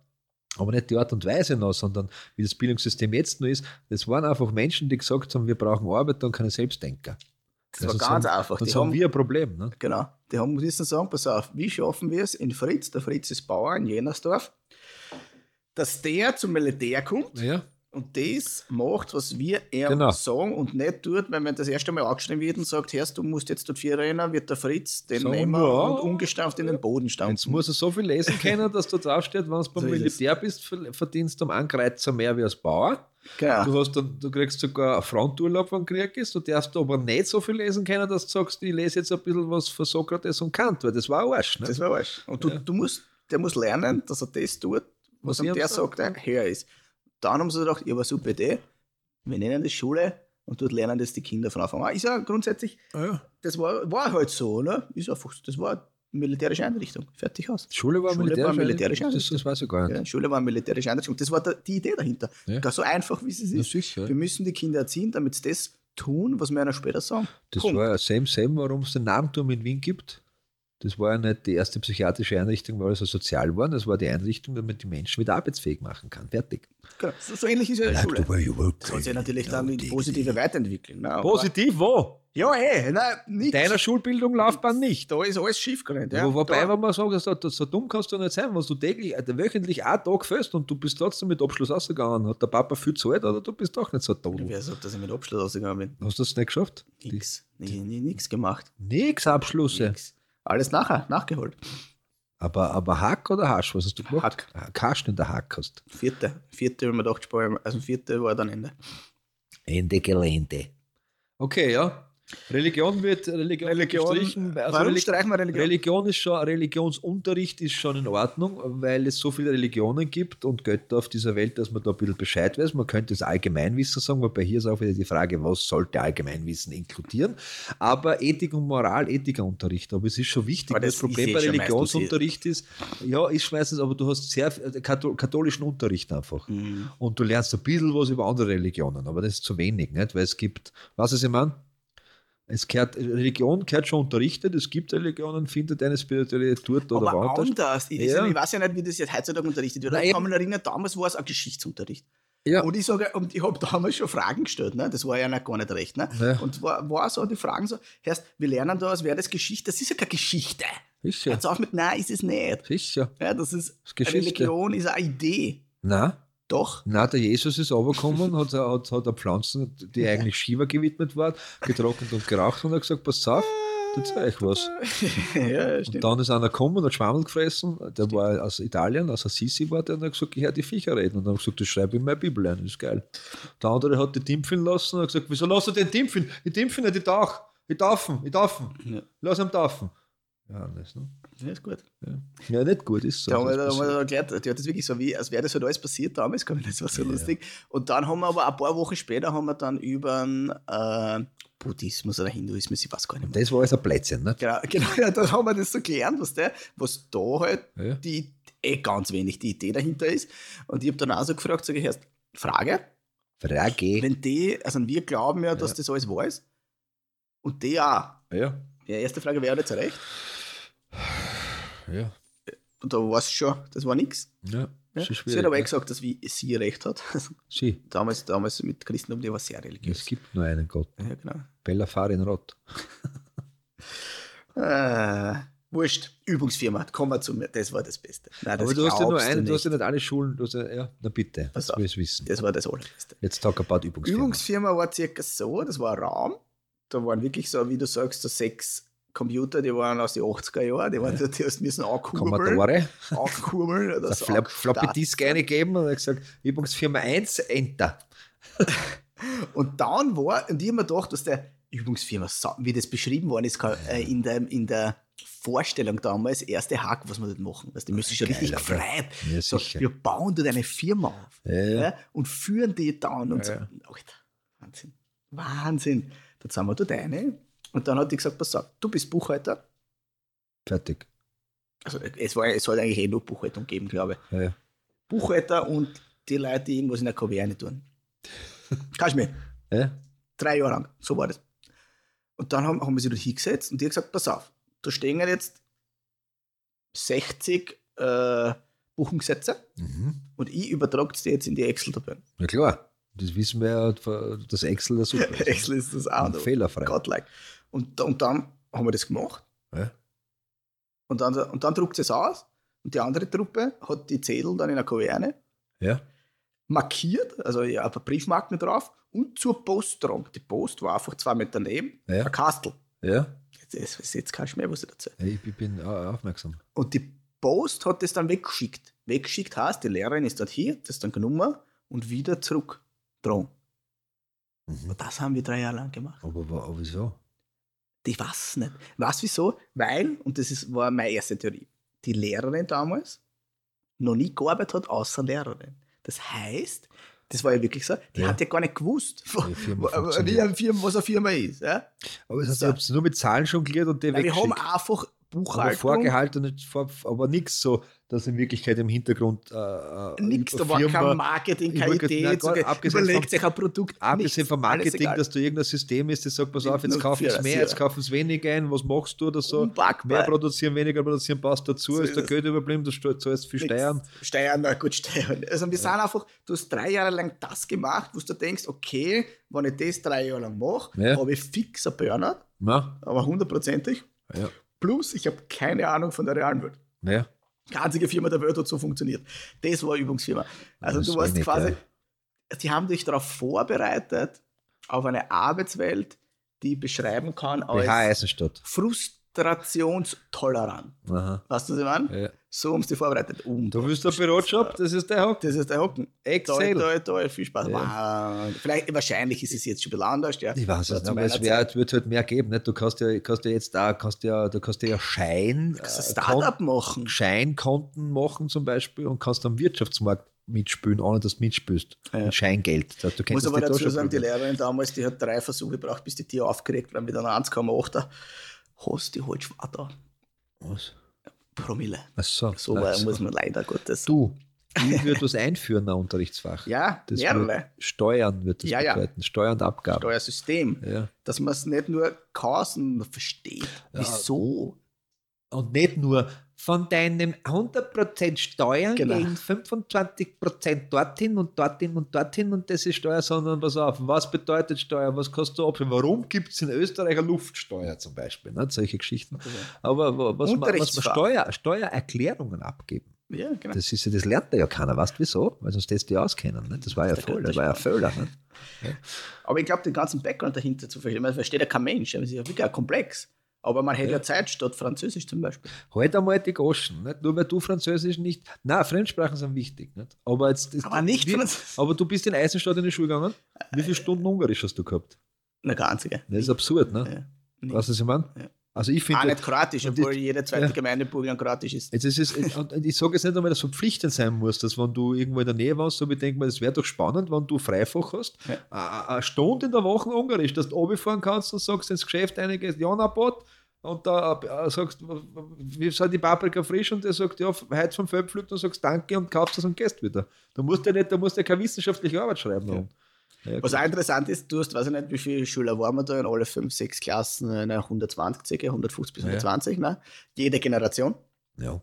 Aber nicht die Art und Weise noch, sondern wie das Bildungssystem jetzt nur ist, das waren einfach Menschen, die gesagt haben, wir brauchen Arbeit und keine Selbstdenker. Das war sonst ganz haben, einfach. Die haben haben, wir ein Problem. Ne? genau, die haben müssen sagen, pass auf, wie schaffen wir es in Fritz, der Fritz ist Bauer in Jenersdorf, dass der zum Militär kommt Ja, und das macht, was wir ihm Genau. sagen und nicht tut, wenn das erste Mal angeschrieben wird und sagt, Herr, du musst jetzt dort vier rennen, wird der Fritz den Sagen nehmen und ungestampft in den Boden stampfen. jetzt muss er so viel lesen können, dass du draufsteht, wenn du beim So. Militär bist, ver- verdienst du am Ankreuzer mehr wie als Bauer. Genau. Du, hast dann, du kriegst sogar einen Fronturlaub, wenn du Krieg ist. Du darfst aber nicht so viel lesen können, dass du sagst, ich lese jetzt ein bisschen was von Sokrates und Kant, weil das war Arsch. Ne? Das war Arsch. Und du, Ja. du musst, der muss lernen, dass er das tut, was Was ihm der sagt, her ist. Dann haben sie gedacht, ja, aber super Idee. Wir nennen das Schule und dort lernen das die Kinder von Anfang an. Ist ja grundsätzlich, Ja. das war, war halt so, ne? Ist einfach, das war militärische Einrichtung. Fertig aus. Schule war Schule militärisch. war militärisch das, das weiß ich gar nicht. Ja, Schule war militärische Einrichtung. Das war da, die Idee dahinter. Ja. Gar so einfach, wie es ist. Sicher. Wir müssen die Kinder erziehen, damit sie das tun, was wir ihnen später sagen. Das Punkt. war ja same, same, warum es den Namenturm in Wien gibt. Das war ja nicht die erste psychiatrische Einrichtung, weil es so sozial war. Das war die Einrichtung, damit die Menschen wieder arbeitsfähig machen kann. Fertig. Genau. So, ähnlich ist ja die Schule. work. Soll sich natürlich dann ins Positive weiterentwickeln. Ne? Aber- Positiv, wo? Ja, eh, nein, nichts. Deiner Schulbildung, Laufbahn nicht. Da ist alles schief gegangen. Ja. Wo, wobei, da, wenn man sagt, so, so dumm kannst du nicht sein, wenn du täglich, äh, wöchentlich einen Tag fährst und du bist trotzdem mit Abschluss ausgegangen. Hat der Papa viel Zeit oder du bist doch nicht so tot? Wer sagt, dass ich mit Abschluss ausgegangen bin? Hast du das nicht geschafft? Nix. Nie, nix gemacht. Nix Abschlüsse. Nix. Alles nachher, nachgeholt. Aber, aber Hack oder Hasch, was hast du gemacht? Hack. Hack. Hast du in der Hack hast. Vierte. Vierte, wenn man sparen, also vierte war dann Ende. Ende Gelände. Okay, ja. Religion wird Religion, gestrichen. Also Warum Reli- streichen wir Religion? Religion ist schon, Religionsunterricht ist schon in Ordnung, weil es so viele Religionen gibt und Götter auf dieser Welt, dass man da ein bisschen Bescheid weiß. Man könnte es Allgemeinwissen sagen, wobei hier ist auch wieder die Frage, was sollte Allgemeinwissen inkludieren. Aber Ethik und Moral, Ethikerunterricht. Aber es ist schon wichtig. Das, das Problem bei eh schon Religionsunterricht ist, ja, ist meistens, aber du hast sehr äh, kathol- katholischen Unterricht einfach. Mhm. Und du lernst ein bisschen was über andere Religionen, aber das ist zu wenig, nicht? Weil es gibt, was ist ich meine? Es gehört, Religion gehört schon unterrichtet, es gibt Religionen, findet eine Spiritualität dort oder Aber woanders. anders. Ich, Ja. ich weiß ja nicht, wie das jetzt heutzutage unterrichtet wird. Nein, Ich kann mich erinnern, damals war es ein Geschichtsunterricht. Ja. Und ich sage, und ich habe damals schon Fragen gestellt, ne? das war ja noch gar nicht recht. Ne? Ja. Und war, war so die Fragen so, heißt, wir lernen da, als wäre das Geschichte, das ist ja keine Geschichte. Sicher, Jetzt auf mit, nein, ist es nicht. sicher. Ja, das ist, ist Geschichte. Religion ist eine Idee. Na, Doch. na, der Jesus ist runtergekommen, hat, hat, hat er Pflanzen, die eigentlich Shiva gewidmet waren, getrocknet und geraucht und hat gesagt, pass auf, da zeige ich was. ja, Und stimmt. dann ist einer gekommen, hat Schwammel gefressen, der war aus Italien, aus Assisi war der, und hat gesagt, ich höre die Viecher reden. Und dann hat er gesagt, das schreibe ich in meine Bibel ein, das ist geil. Der andere hat die Dimpfen lassen und hat gesagt, wieso lass er den Dimpfen? Ich dimpfen nicht, ich tauch, ich taufen, ich taufen. Ja. Lass ihn taufen. Ja, das, ne? Ja, ist gut. ja. ja, nicht gut, ist so. Da haben wir, Das da haben wir passiert. erklärt, die hat das wirklich so, wie, als wäre das halt alles passiert damals, ich das war so lustig. Und dann haben wir aber ein paar Wochen später haben wir dann über äh, Buddhismus oder Hinduismus, ich weiß gar nicht mehr. das war alles ein Plätzchen, ne? Genau, genau ja, dann haben wir das so gelernt, was, der, was da halt Ja. die, eh ganz wenig die Idee dahinter ist. Und ich habe dann auch so gefragt, sage ich erst, Frage, Frage. wenn die, also wir glauben ja, dass Ja. das alles wahr ist, und die auch. Ja, Die erste Frage wäre jetzt recht. Ja, Und da war es schon, das war nichts. ja. Ja? Sie hat aber ne? gesagt, dass wie sie recht hat. Sie, damals, damals mit Christentum, die war sehr es religiös. gibt nur einen Gott. Ja, genau. Bella Farin Rott. Äh, wurscht, Übungsfirma, kommen wir zu mir. Das war das Beste. Nein, das Aber du hast ja nur einen, du hast ja nicht. alle Schulen, du hast ja, ja na bitte, Pass das will ich wissen. Das war das Allerbeste. Let's talk about Übungsfirma. Übungsfirma war circa so, das war ein Raum. Da waren wirklich so, wie du sagst, so sechs Computer, die waren aus den 80er Jahren, die, waren, die müssen ankurbeln. Ankurbeln. oder der so Flop, Floppy. Disk eingegeben und gesagt, Übungsfirma 1, Enter. Und dann war, und ich habe mir gedacht, dass der Übungsfirma, wie das beschrieben worden ist, äh, in, der, in der Vorstellung damals, erste Hack, was wir dort machen. Weißt, du, die müssen sich schon Geil, richtig gefreut. Ja, So, wir bauen dort eine Firma auf Ja, ja. und führen die dann und so. Alter, Wahnsinn. Wahnsinn. Dann sind wir dort eine und dann hat die gesagt, pass auf, du bist Buchhalter. Fertig. Also es, war, es soll eigentlich eh nur Buchhaltung geben, glaube ich. Ja, ja. Buchhalter und die Leute, die irgendwas in der Kaverne tun. Kannst du mir? Ja? Drei Jahre lang. So war das. Und dann haben, haben wir sie dort hingesetzt und die hat gesagt, pass auf, da stehen jetzt 60 äh, Buchungssätze Mhm. und ich übertrage die jetzt in die Excel-Tabellen. ja klar, das wissen wir ja, dass Excel ist. Excel ist das auch fehlerfrei. Godlike. Und, und dann haben wir das gemacht Ja. und dann, und dann druckt es aus und die andere Truppe hat die Zettel dann in einer Kaverne Ja? markiert, also ja, ein Briefmarken drauf und zur Post getragen. Die Post war einfach zwei Meter daneben, Ja. ein Kastel. Ja? Jetzt, jetzt, jetzt, kannst du mehr, was ich dazu. Ja, Ich bin au- aufmerksam. Und die Post hat das dann weggeschickt. Weggeschickt heißt, die Lehrerin ist dort hier, das dann genommen und wieder zurück. Dran. Mhm. Und das haben wir drei Jahre lang gemacht. Aber, aber wieso? Ich weiß nicht. Weißt wieso? Weil, und das ist, war meine erste Theorie, die Lehrerin damals noch nie gearbeitet hat, außer Lehrerin. Das heißt, das war ja wirklich so, die Ja. hat ja gar nicht gewusst, Firma wie eine Firma, was eine Firma ist. Ja? Aber das heißt, So. ihr habt es nur mit Zahlen jongliert und die Weil wir haben einfach aber Buchhaltung. vorgehalten, vor- aber nichts so, dass in Wirklichkeit im Hintergrund äh, äh, Nichts, da war kein Marketing, keine Idee. Überlegt vom- sich ein Produkt. Abgesehen vom Marketing, dass du irgendein System ist, das sagt, pass auf, jetzt kaufen es mehr, jetzt ja. kaufen es weniger ein, was machst du oder so? Unpackbar. Mehr produzieren, weniger produzieren, passt dazu, So ist der. Geld überblieben, du st- zahlst viel. Steuern. Steuern, na gut, Steuern. Also wir sind einfach, du hast drei Jahre lang das gemacht, wo du denkst, okay, wenn ich das drei Jahre lang mache, Ja. habe ich fix ein Burnout, Ja, aber hundertprozentig. ja, Plus, ich habe keine Ahnung von der realen Welt. ja. Einzige Firma der Welt hat so funktioniert. Das war eine Übungsfirma. Also Das du war warst nicht, quasi, ja. die haben dich darauf vorbereitet, auf eine Arbeitswelt, die beschreiben kann als Eisenstadt. Frustrationstolerant. Aha. Weißt du, was ich meine? Ja. So haben sie vorbereitet. Um, Du willst ein Bürojob, das ist der Hock. das ist der Hocken. Excel. toll, toll, viel Spaß. Wow. Vielleicht, wahrscheinlich ist es jetzt schon ein bisschen anders. Ja. Ich weiß es nicht, aber es wird halt mehr geben. Nicht? Du kannst ja, kannst ja jetzt da, kannst ja, du kannst ja Schein, äh, Startup Kon- machen. Scheinkonten machen zum Beispiel und kannst am Wirtschaftsmarkt mitspielen, ohne dass du mitspielst. Ja. Mit Scheingeld. Du kennst muss aber dazu sagen, die. Lehrerin damals, die hat drei Versuche gebraucht, bis die Tier aufgeregt war mit einer 1,8er. Hast die halt schwarz Was? Promille. Ach so. So Ach so. muss man leider Gottes. Du, ich würde was einführen, ein Unterrichtsfach. Ja, Das mehrere. wird Steuern wird das Ja, ja. bedeuten. Steuern und Abgaben. Steuersystem. Ja. Dass man es nicht nur sondern versteht. Wieso? Und nicht nur von deinem 100% Steuern Genau. gehen 25% dorthin und dorthin und dorthin und das ist Steuer, sondern pass auf, was bedeutet Steuer, was kannst du abführen, warum gibt es in Österreich eine Luftsteuer zum Beispiel, nicht? solche Geschichten. Aber wa- was man, was man. Steuer, Steuererklärungen abgeben, Ja, genau. das, ist, das lernt ja keiner, weißt du wieso? Weil sonst hättest du ja auskennen. Nicht? Das war ja voll, das war ja Völler. Nicht? Aber ich glaube, den ganzen Background dahinter zu verstehen, man versteht ja kein Mensch. Das ist ja wirklich komplex. Aber man hätte ja. Zeit statt Französisch zum Beispiel. Halt einmal die Goschen, nicht? nur weil du Französisch nicht. Nein, Fremdsprachen sind wichtig. Nicht? Aber, jetzt, Aber nicht wie, Aber du bist in Eisenstadt in die Schule gegangen. Wie viele Stunden Ungarisch hast du gehabt? Na, keine einzige. Das ist absurd, ne? Ja. Weißt du, was ich meine? Ja. Also ich Auch finde. nicht kroatisch, obwohl das- jede zweite ja. Gemeinde in Bulgarien kroatisch ist. Jetzt ist es, und ich sage jetzt nicht einmal, dass es verpflichtend sein muss, dass wenn du irgendwo in der Nähe warst, so ich denke mal, das wäre doch spannend, wenn du Freifach hast, Ja. eine Stunde in der Woche Ungarisch, dass du runterfahren kannst und sagst ins Geschäft einiges, Janabot, und da äh, sagst, wie halt die Paprika frisch und der sagt, ja, heute vom Feld pflückt und sagst Danke und kaufst das und gehst wieder. Du musst ja nicht, da musst ja keine wissenschaftliche Arbeit schreiben. Ja. Ja. Was auch interessant ist, du hast, weiß ich nicht, wie viele Schüler waren wir da in alle fünf, sechs Klassen, na, 120 circa, 150 bis Ja. 120, ne? jede Generation. ja.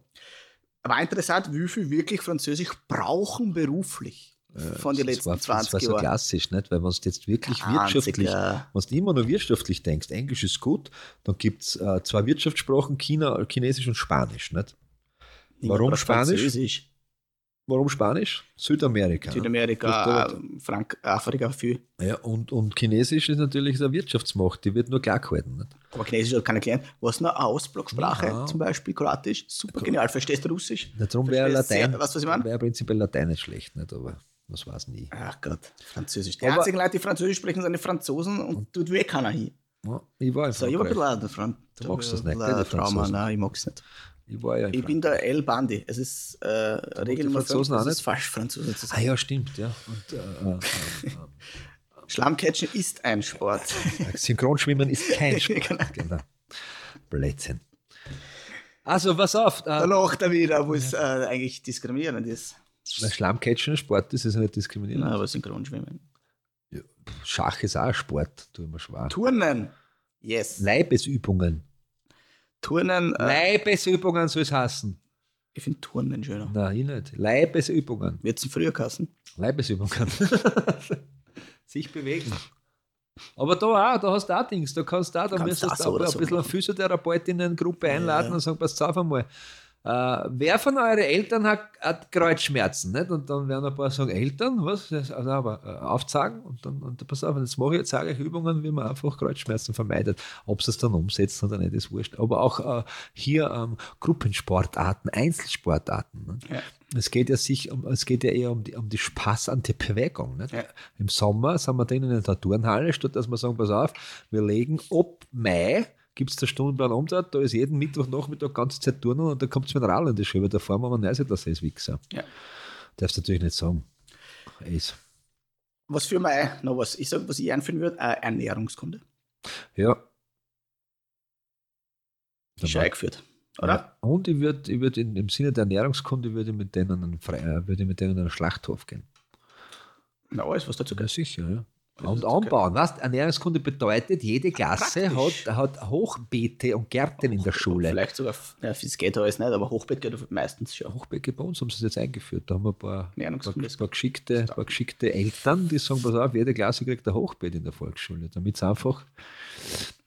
Aber interessant, wie viel wirklich Französisch brauchen beruflich von den Das letzten war, das 20 war so Jahren. klassisch, nicht? weil wenn du jetzt wirklich Einziger- wirtschaftlich, wenn du immer nur wirtschaftlich denkst, Englisch ist gut, dann gibt es äh, zwei Wirtschaftssprachen, China, Chinesisch und Spanisch. Nicht? Warum Spanisch? Warum Spanisch? Südamerika. ne? Südamerika, Das äh, Frank Afrika viel. Ja, und, und Chinesisch ist natürlich eine Wirtschaftsmacht, die wird nur klar gehalten. Nicht? Aber Chinesisch hat keine gelernt. Was eine Ausblocksprache, Ja. zum Beispiel Kroatisch, super genial. Verstehst du Russisch? Na, Darum wäre Latein, sehr- du, was ich meine? wäre prinzipiell Latein nicht schlecht, nicht? aber das war es nie. Ach Gott, Französisch. Die Aber- einzigen Leute, die Französisch sprechen, sind die Franzosen und tut wie keiner hin. Ja, ich war in So, ich habe ein bisschen Du magst das nicht, Trauma, nein, ich mag es nicht. Ich war ja Ich bin der El Bandi. Es ist äh, Regel die Nummer Franzosen 5, auch es ist falsch, Franzosen zu Ah sein. ja, stimmt, ja. Und, äh, äh, äh, Schlammcatchen ist ein Sport. äh, Synchronschwimmen ist kein Sport. Genau. Blödsinn. Also, pass auf. Da Äh, lacht er wieder, wo es äh, eigentlich diskriminierend ist. Schlammcatchen ein Sport ist, ist ja nicht diskriminierend. Nein, aber Synchronschwimmen. Schach ist auch ein Sport, tu immer schwer. Turnen. Yes. Leibesübungen. Turnen. Äh, Leibesübungen soll es heißen. ich finde Turnen schöner. Nein, ich nicht. Leibesübungen. Wird es früher kassen? Leibesübungen. Sich bewegen. Aber da auch, da hast du auch Dings, da kannst du auch, da Kannst müsstest du auch ein so bisschen eine machen. Physiotherapeutinnen-Gruppe einladen Ja. und sagen, passt auf einmal. Äh, wer von euren Eltern hat, hat Kreuzschmerzen? Nicht? Und dann werden ein paar sagen, Eltern, was? Also aber äh, aufzeigen und dann, und pass auf, jetzt mache ich jetzt sage ich Übungen, wie man einfach Kreuzschmerzen vermeidet. Ob sie es dann umsetzen oder nicht, ist wurscht. Aber auch äh, hier ähm, Gruppensportarten, Einzelsportarten. Nicht? Ja. Es geht ja sich um, es geht ja eher um die, um die Spaß an der Bewegung. Ja. Im Sommer sind wir drinnen in der Turnhalle, statt dass wir sagen, pass auf, wir legen ab Mai gibt es der Stundenplan Umsatz, da ist jeden Mittwochnachmittag ganze Zeit Turnen und da kommt das Mineral in die Schule, da fahren wir mal Neise, das ist Wichser. Ja. Darfst du natürlich nicht sagen. Ist. Was für mich noch was? Ich sage, was ich einführen würde, äh, Ernährungskunde. Ja. Ist schon eingeführt. oder? Ja. Und ich würde ich würd in, im Sinne der Ernährungskunde würde ich mit denen einen, äh, würde mit denen in einen Schlachthof gehen. Na, alles, was dazu Ja, gehört. sicher, ja. Und anbauen. Weißt, Ernährungskunde bedeutet, jede Klasse praktisch. hat, hat Hochbeete und Gärten in der Schule. Vielleicht sogar, ja, das geht alles nicht, aber Hochbett geht meistens schon. Hochbeete bei uns haben sie es jetzt eingeführt. Da haben wir ein paar, paar, paar, geschickte, paar geschickte Eltern, die sagen, pass auf, jede Klasse kriegt ein Hochbeet in der Volksschule, damit sie einfach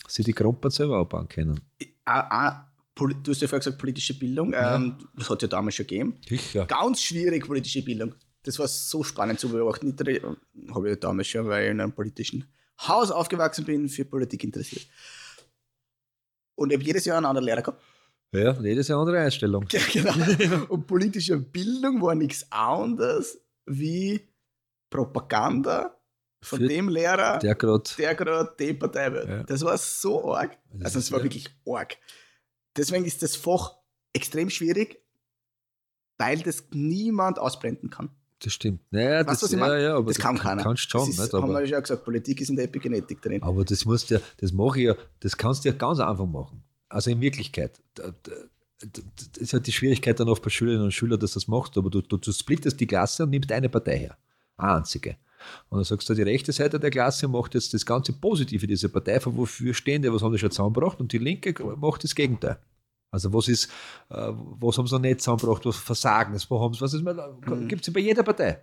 sie die Krumpern selber abbauen können. Ah, ah, du hast ja vorher gesagt, politische Bildung. Ähm, das hat ja damals schon gegeben. Sicher. Ganz schwierig, politische Bildung. Das war so spannend zu beobachten. Äh, Habe ich damals schon, weil ich in einem politischen Haus aufgewachsen bin, für Politik interessiert. Und ich habe jedes Jahr einen anderen Lehrer gehabt. Ja, jedes Jahr eine andere Einstellung. Ja, genau. Und politische Bildung war nichts anderes wie Propaganda von Für dem Lehrer, der, gerade. die Partei wird. Ja. Das war so arg. Das Also es war ja- wirklich arg. Deswegen ist das Fach extrem schwierig, weil das niemand ausblenden kann. Das stimmt. Naja, Weißt das, ja, ja, aber das kann keiner. Kannst schon, das ist, nicht? haben wir ja schon gesagt, Politik ist in der Epigenetik drin. aber das musst du ja, das mache ich ja, das kannst du ja ganz einfach machen. Also in Wirklichkeit. Da- da- da- Das ist halt die Schwierigkeit dann oft bei Schülerinnen und Schülern, dass das machst, aber du, du, du splittest die Klasse und nimmst eine Partei her. Eine einzige. Und dann sagst du, die rechte Seite der Klasse macht jetzt das ganze Positive dieser Partei, für wofür stehen die, was haben die schon zusammengebracht, und die linke macht das Gegenteil. Also was ist, äh, was haben sie noch nicht zusammengebracht, was Versagen, wo haben sie, was ist, Mhm. gibt es bei jeder Partei.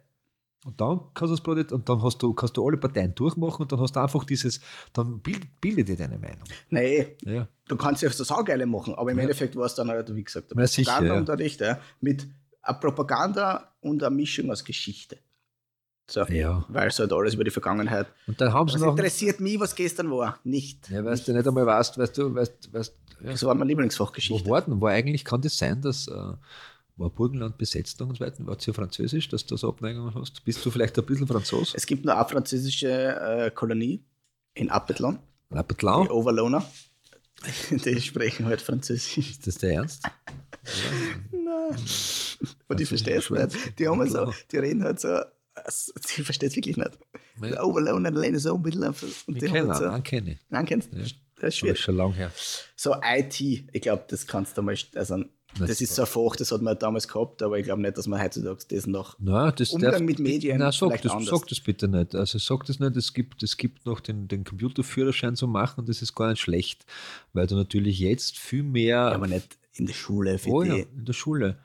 Und dann kannst du das Produkt, und dann hast du, kannst du alle Parteien durchmachen und dann hast du einfach dieses, dann bild, bilde dir deine Meinung. Nein, Ja. du kannst ja so saugeile machen, aber im Ja. Endeffekt war es dann halt, wie gesagt, Ja, sicher, Propaganda und Unterricht, ja, mit einer Propaganda und einer Mischung aus Geschichte. So, Ja. weil es halt alles über die Vergangenheit. Und dann haben sie Was noch. interessiert mich, was gestern war? Nicht. Ja, weißt du nicht einmal weißt, weißt du, weißt, weißt, ja. Das war mein Lieblingsfach Wo war denn? War eigentlich, kann das sein, dass äh, war Burgenland besetzt und so weiter? War es ja Französisch, dass du so Abneigungen hast? Bist du vielleicht ein bisschen Franzos? Es gibt noch eine französische äh, Kolonie in Apetlan, La die? Overloner. Die sprechen halt Französisch. Ist das der Ernst? Nein. Und die verstehst nicht. Die haben so, die reden halt so, also, die versteht wirklich nicht. Ja. Overloner, alleine so ein bisschen. einfach- Und Ich kenne einen, so, kenne ich. nein, kennst du? Ja. Das ist Aber ist schwierig. schon lang her. So IT, ich glaube, das kannst du mal, also das ist so ein Fach, das hat man damals gehabt, aber ich glaube nicht, dass man heutzutage das noch Nein, das Umgang darf- mit Medien Nein, sag das, anders. sag das bitte nicht. Also sag das nicht, es gibt, es gibt noch den, den Computerführerschein zu machen und das ist gar nicht schlecht, weil du natürlich jetzt viel mehr aber nicht in der Schule für oh, die. ja, in der Schule.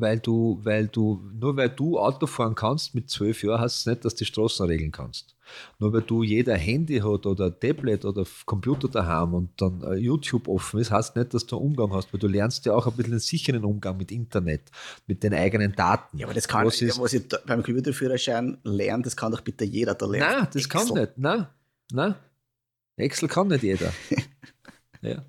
Weil du, weil du, nur weil du Auto fahren kannst mit zwölf Jahren, heißt es nicht, dass du die Straßen regeln kannst. Nur weil du jeder Handy hat oder Tablet oder Computer daheim und dann äh, YouTube offen ist, heißt nicht, dass du einen Umgang hast, weil du lernst ja auch ein bisschen einen sicheren Umgang mit Internet, mit den eigenen Daten. Ja, aber das kann, Was ist- was ich beim Computerführerschein lerne, das kann doch bitte jeder da lernen. Nein, das kann Excel. nicht. Nein, nein. Excel kann nicht jeder. ja.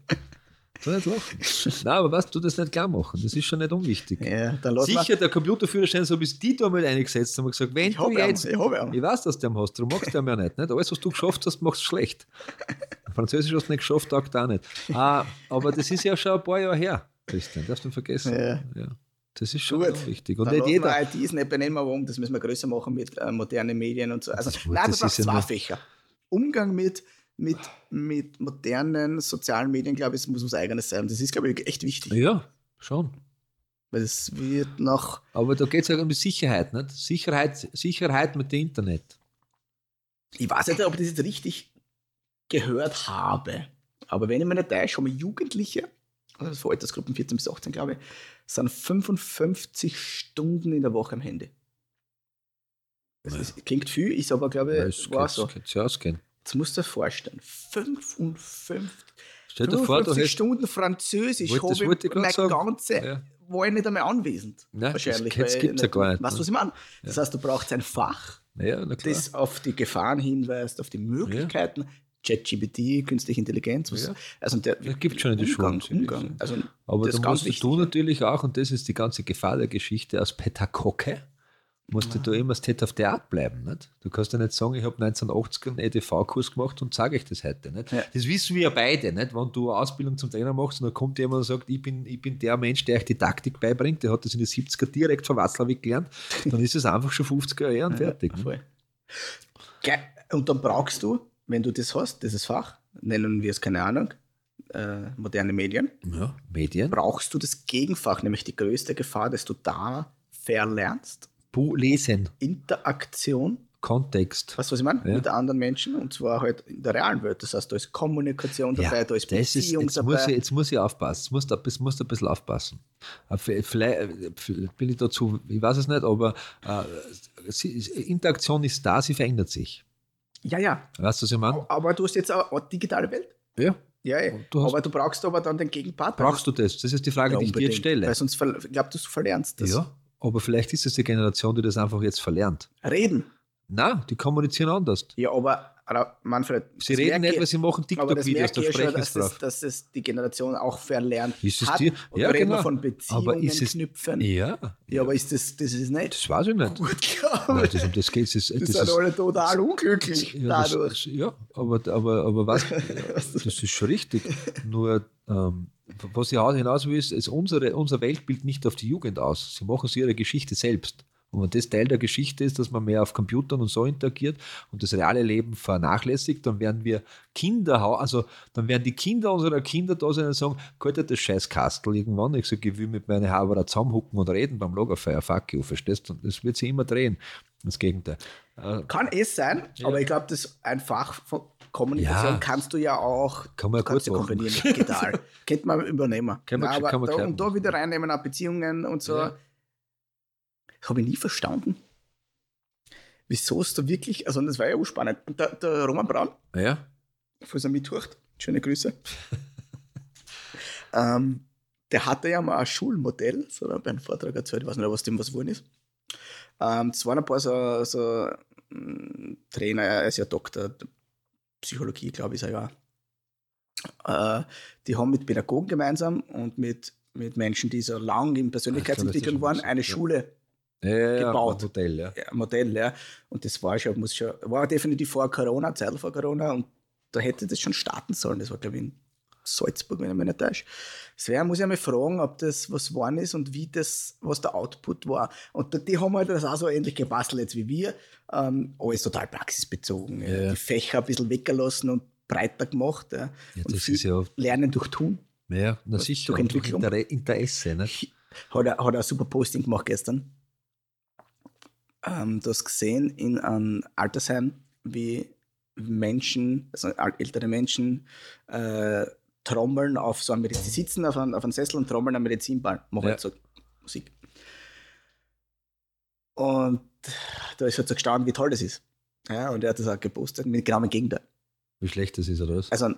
Du nicht lachen. Nein, aber was, du das nicht klar machen. Das ist schon nicht unwichtig. Ja. Sicher, der Computerführerschein, so bis die da mal eingesetzt haben, gesagt, wenn Ich du habe einen, jetzt. ich habe einen. Ich weiß, dass du den hast, darum magst du ihn ja nicht, nicht. Alles, was du geschafft hast, machst du schlecht. Französisch hast du nicht geschafft, taugt auch nicht. Ah, aber das ist ja schon ein paar Jahre her, Christian, darfst du nicht vergessen. Ja. Das ist schon Gut. wichtig. Und nicht jeder. wir ITs nicht benennen, warum, das müssen wir größer machen mit äh, modernen Medien und so. Also, Das nein, das das, ist ja zwei Fächer. Umgang mit, mit, mit modernen sozialen Medien, glaube ich, das muss was Eigenes sein. Das ist, glaube ich, echt wichtig. Ja, schon. Weil es wird noch. Aber da geht es ja um die Sicherheit, nicht? Sicherheit, Sicherheit mit dem Internet. Ich weiß nicht, ob ich das jetzt richtig gehört habe. Aber wenn ich mich nicht täusche, haben Jugendliche, also für Altersgruppen 14 bis 18, glaube ich, sind 55 Stunden in der Woche am Handy. Das Ja. ist, klingt viel, ist aber, glaube Ja, ich, es war so. es geht ja ausgehen. Jetzt musst du dir vorstellen, 55, Stell dir vor, du 55 hättest. Stunden Französisch Wollte- das habe ich meine sagen. ganze, Ja. war ich nicht einmal anwesend. Nein, wahrscheinlich. das weil gibt's ja gar nicht, Weißt du, ne? was ich meine? Das heißt, du brauchst ein Fach, Ja, das auf die Gefahren hinweist, auf die Möglichkeiten. ChatGPT, künstliche Intelligenz, was, Ja. also der Das gibt's schon in den Umgang, Schulen, Umgang. Also Aber das da musst wichtig. du natürlich auch, und das ist die ganze Gefahr der Geschichte aus Petacocke, musst du da immer State of the Art bleiben. Nicht? Du kannst ja nicht sagen, ich habe 1980 einen EDV-Kurs gemacht und sage ich das heute. Nicht? Ja. Das wissen wir ja beide, nicht? wenn du eine Ausbildung zum Trainer machst und dann kommt jemand und sagt, ich bin, ich bin der Mensch, der euch die Taktik beibringt, der hat das in den 70er direkt von Watzlawick gelernt, dann ist es einfach schon 50er Jahre und fertig. ne? Voll. Ge- Und dann brauchst du, wenn du das hast, dieses Fach, nennen wir es keine Ahnung, äh, moderne Medien. Ja, Medien. Brauchst du das Gegenfach, nämlich die größte Gefahr, dass du da verlernst? Bu lesen, Interaktion, Kontext. weißt du, was ich meine? Ja. Mit anderen Menschen und zwar halt in der realen Welt. Das heißt, da ist Kommunikation dabei, da ist das ist, Beziehung jetzt, dabei. muss ich, jetzt muss ich aufpassen. Jetzt musst du, jetzt musst du ein bisschen aufpassen. Äh, Vielleicht vielleicht bin ich dazu, ich weiß es nicht, aber äh, Interaktion ist da, sie verändert sich. ja, ja. Weißt du, was ich meine? Aber du hast jetzt auch eine digitale Welt. Ja. Ja, ja. Du hast- aber du brauchst aber dann den Gegenpart. Brauchst du das? Das ist die Frage, ja, die ich dir jetzt unbedingt. Weil stelle. sonst ich glaube, du verlernst das. Ja, aber vielleicht ist es die Generation, die das einfach jetzt verlernt. Reden. Na, die kommunizieren anders. Ja, aber aber Manfred, Sie reden nicht, ich- weil sie machen TikTok-Videos, da ich ja sprechen sie drauf. dass es die Generation auch verlernt Ist es hat. die? Und Ja, reden genau. von Beziehungen Aber ist es- knüpfen. Ja, Ja, aber ist das, das ist nicht das weiß ich nicht. gut, Nein, das, um das geht es. Das, das sind ist, alle total unglücklich ja, dadurch. das, ja, aber, aber, aber was, das ist schon richtig. Nur, ähm, was ich hinaus will, ist, ist unsere, unser Weltbild nicht auf die Jugend aus. Sie machen sie ihre Geschichte selbst. Und wenn das Teil der Geschichte ist, dass man mehr auf Computern und so interagiert und das reale Leben vernachlässigt, dann werden wir Kinder, also dann werden die Kinder unserer Kinder da sein und sagen, Gott, das scheiß Kastel irgendwann. Ich sage, ich will mit meinen Haberer zusammenhucken und reden beim Lagerfeuer, fuck you, verstehst du? Und das wird sich immer drehen. Das Gegenteil. Äh, Kann es sein, Ja. aber ich glaube, das ein Fach von Kommunikation Ja. kannst du ja auch Kann man kannst gut ja machen. kombinieren mit digital. Könnte man übernehmen. Kann man- Nein, aber kann man da, und da wieder reinnehmen, auch Beziehungen und so. Ja. Habe ich nie verstanden. Wieso es da wirklich, also das war ja auch spannend. Und der, der Roman Braun, ja, falls er mithört, schöne Grüße. ähm, der hatte ja mal ein Schulmodell, so hat er bei einem Vortrag erzählt, ich weiß nicht, was dem was geworden ist. Ähm, das waren ein paar so, so mm, Trainer, er ist ja Doktor, Psychologie, glaube ich, ist er ja. Äh, die haben mit Pädagogen gemeinsam und mit, mit Menschen, die so lang in Persönlichkeitsentwicklung schon waren, eine. Schule ja, Gebaut. ein Hotel, ja. ja, Modell, ja. Und das war schon, muss schon, war definitiv vor Corona, Zeit vor Corona und da hätte das schon starten sollen. Das war, glaube ich, in Salzburg, wenn ich mich nicht täusche. Deswegen muss ich einmal fragen, ob das was geworden ist und wie das, was der Output war. Und die- haben halt das auch so ähnlich gebastelt jetzt wie wir. Ähm, alles total praxisbezogen. Ja. Ja. Die Fächer ein bisschen weggelassen und breiter gemacht. Ja. Und das ist ja, Lernen durch Tun. ja na Was- sicher, durch durch Entwicklung. Inter Interesse. Nicht? Hat er, hat er ein super Posting gemacht gestern. Ähm, du hast gesehen in einem Altersheim, wie Menschen, also al- ältere Menschen, äh, trommeln auf so einem Medizin, sie sitzen auf einem, auf einem Sessel und trommeln am Medizinball, machen Ja. halt so Musik. Und da ist halt so gestanden, wie toll das ist. Ja, und er hat das auch gepostet, mit genau dem Gegenteil. Wie schlecht das ist, oder was? Also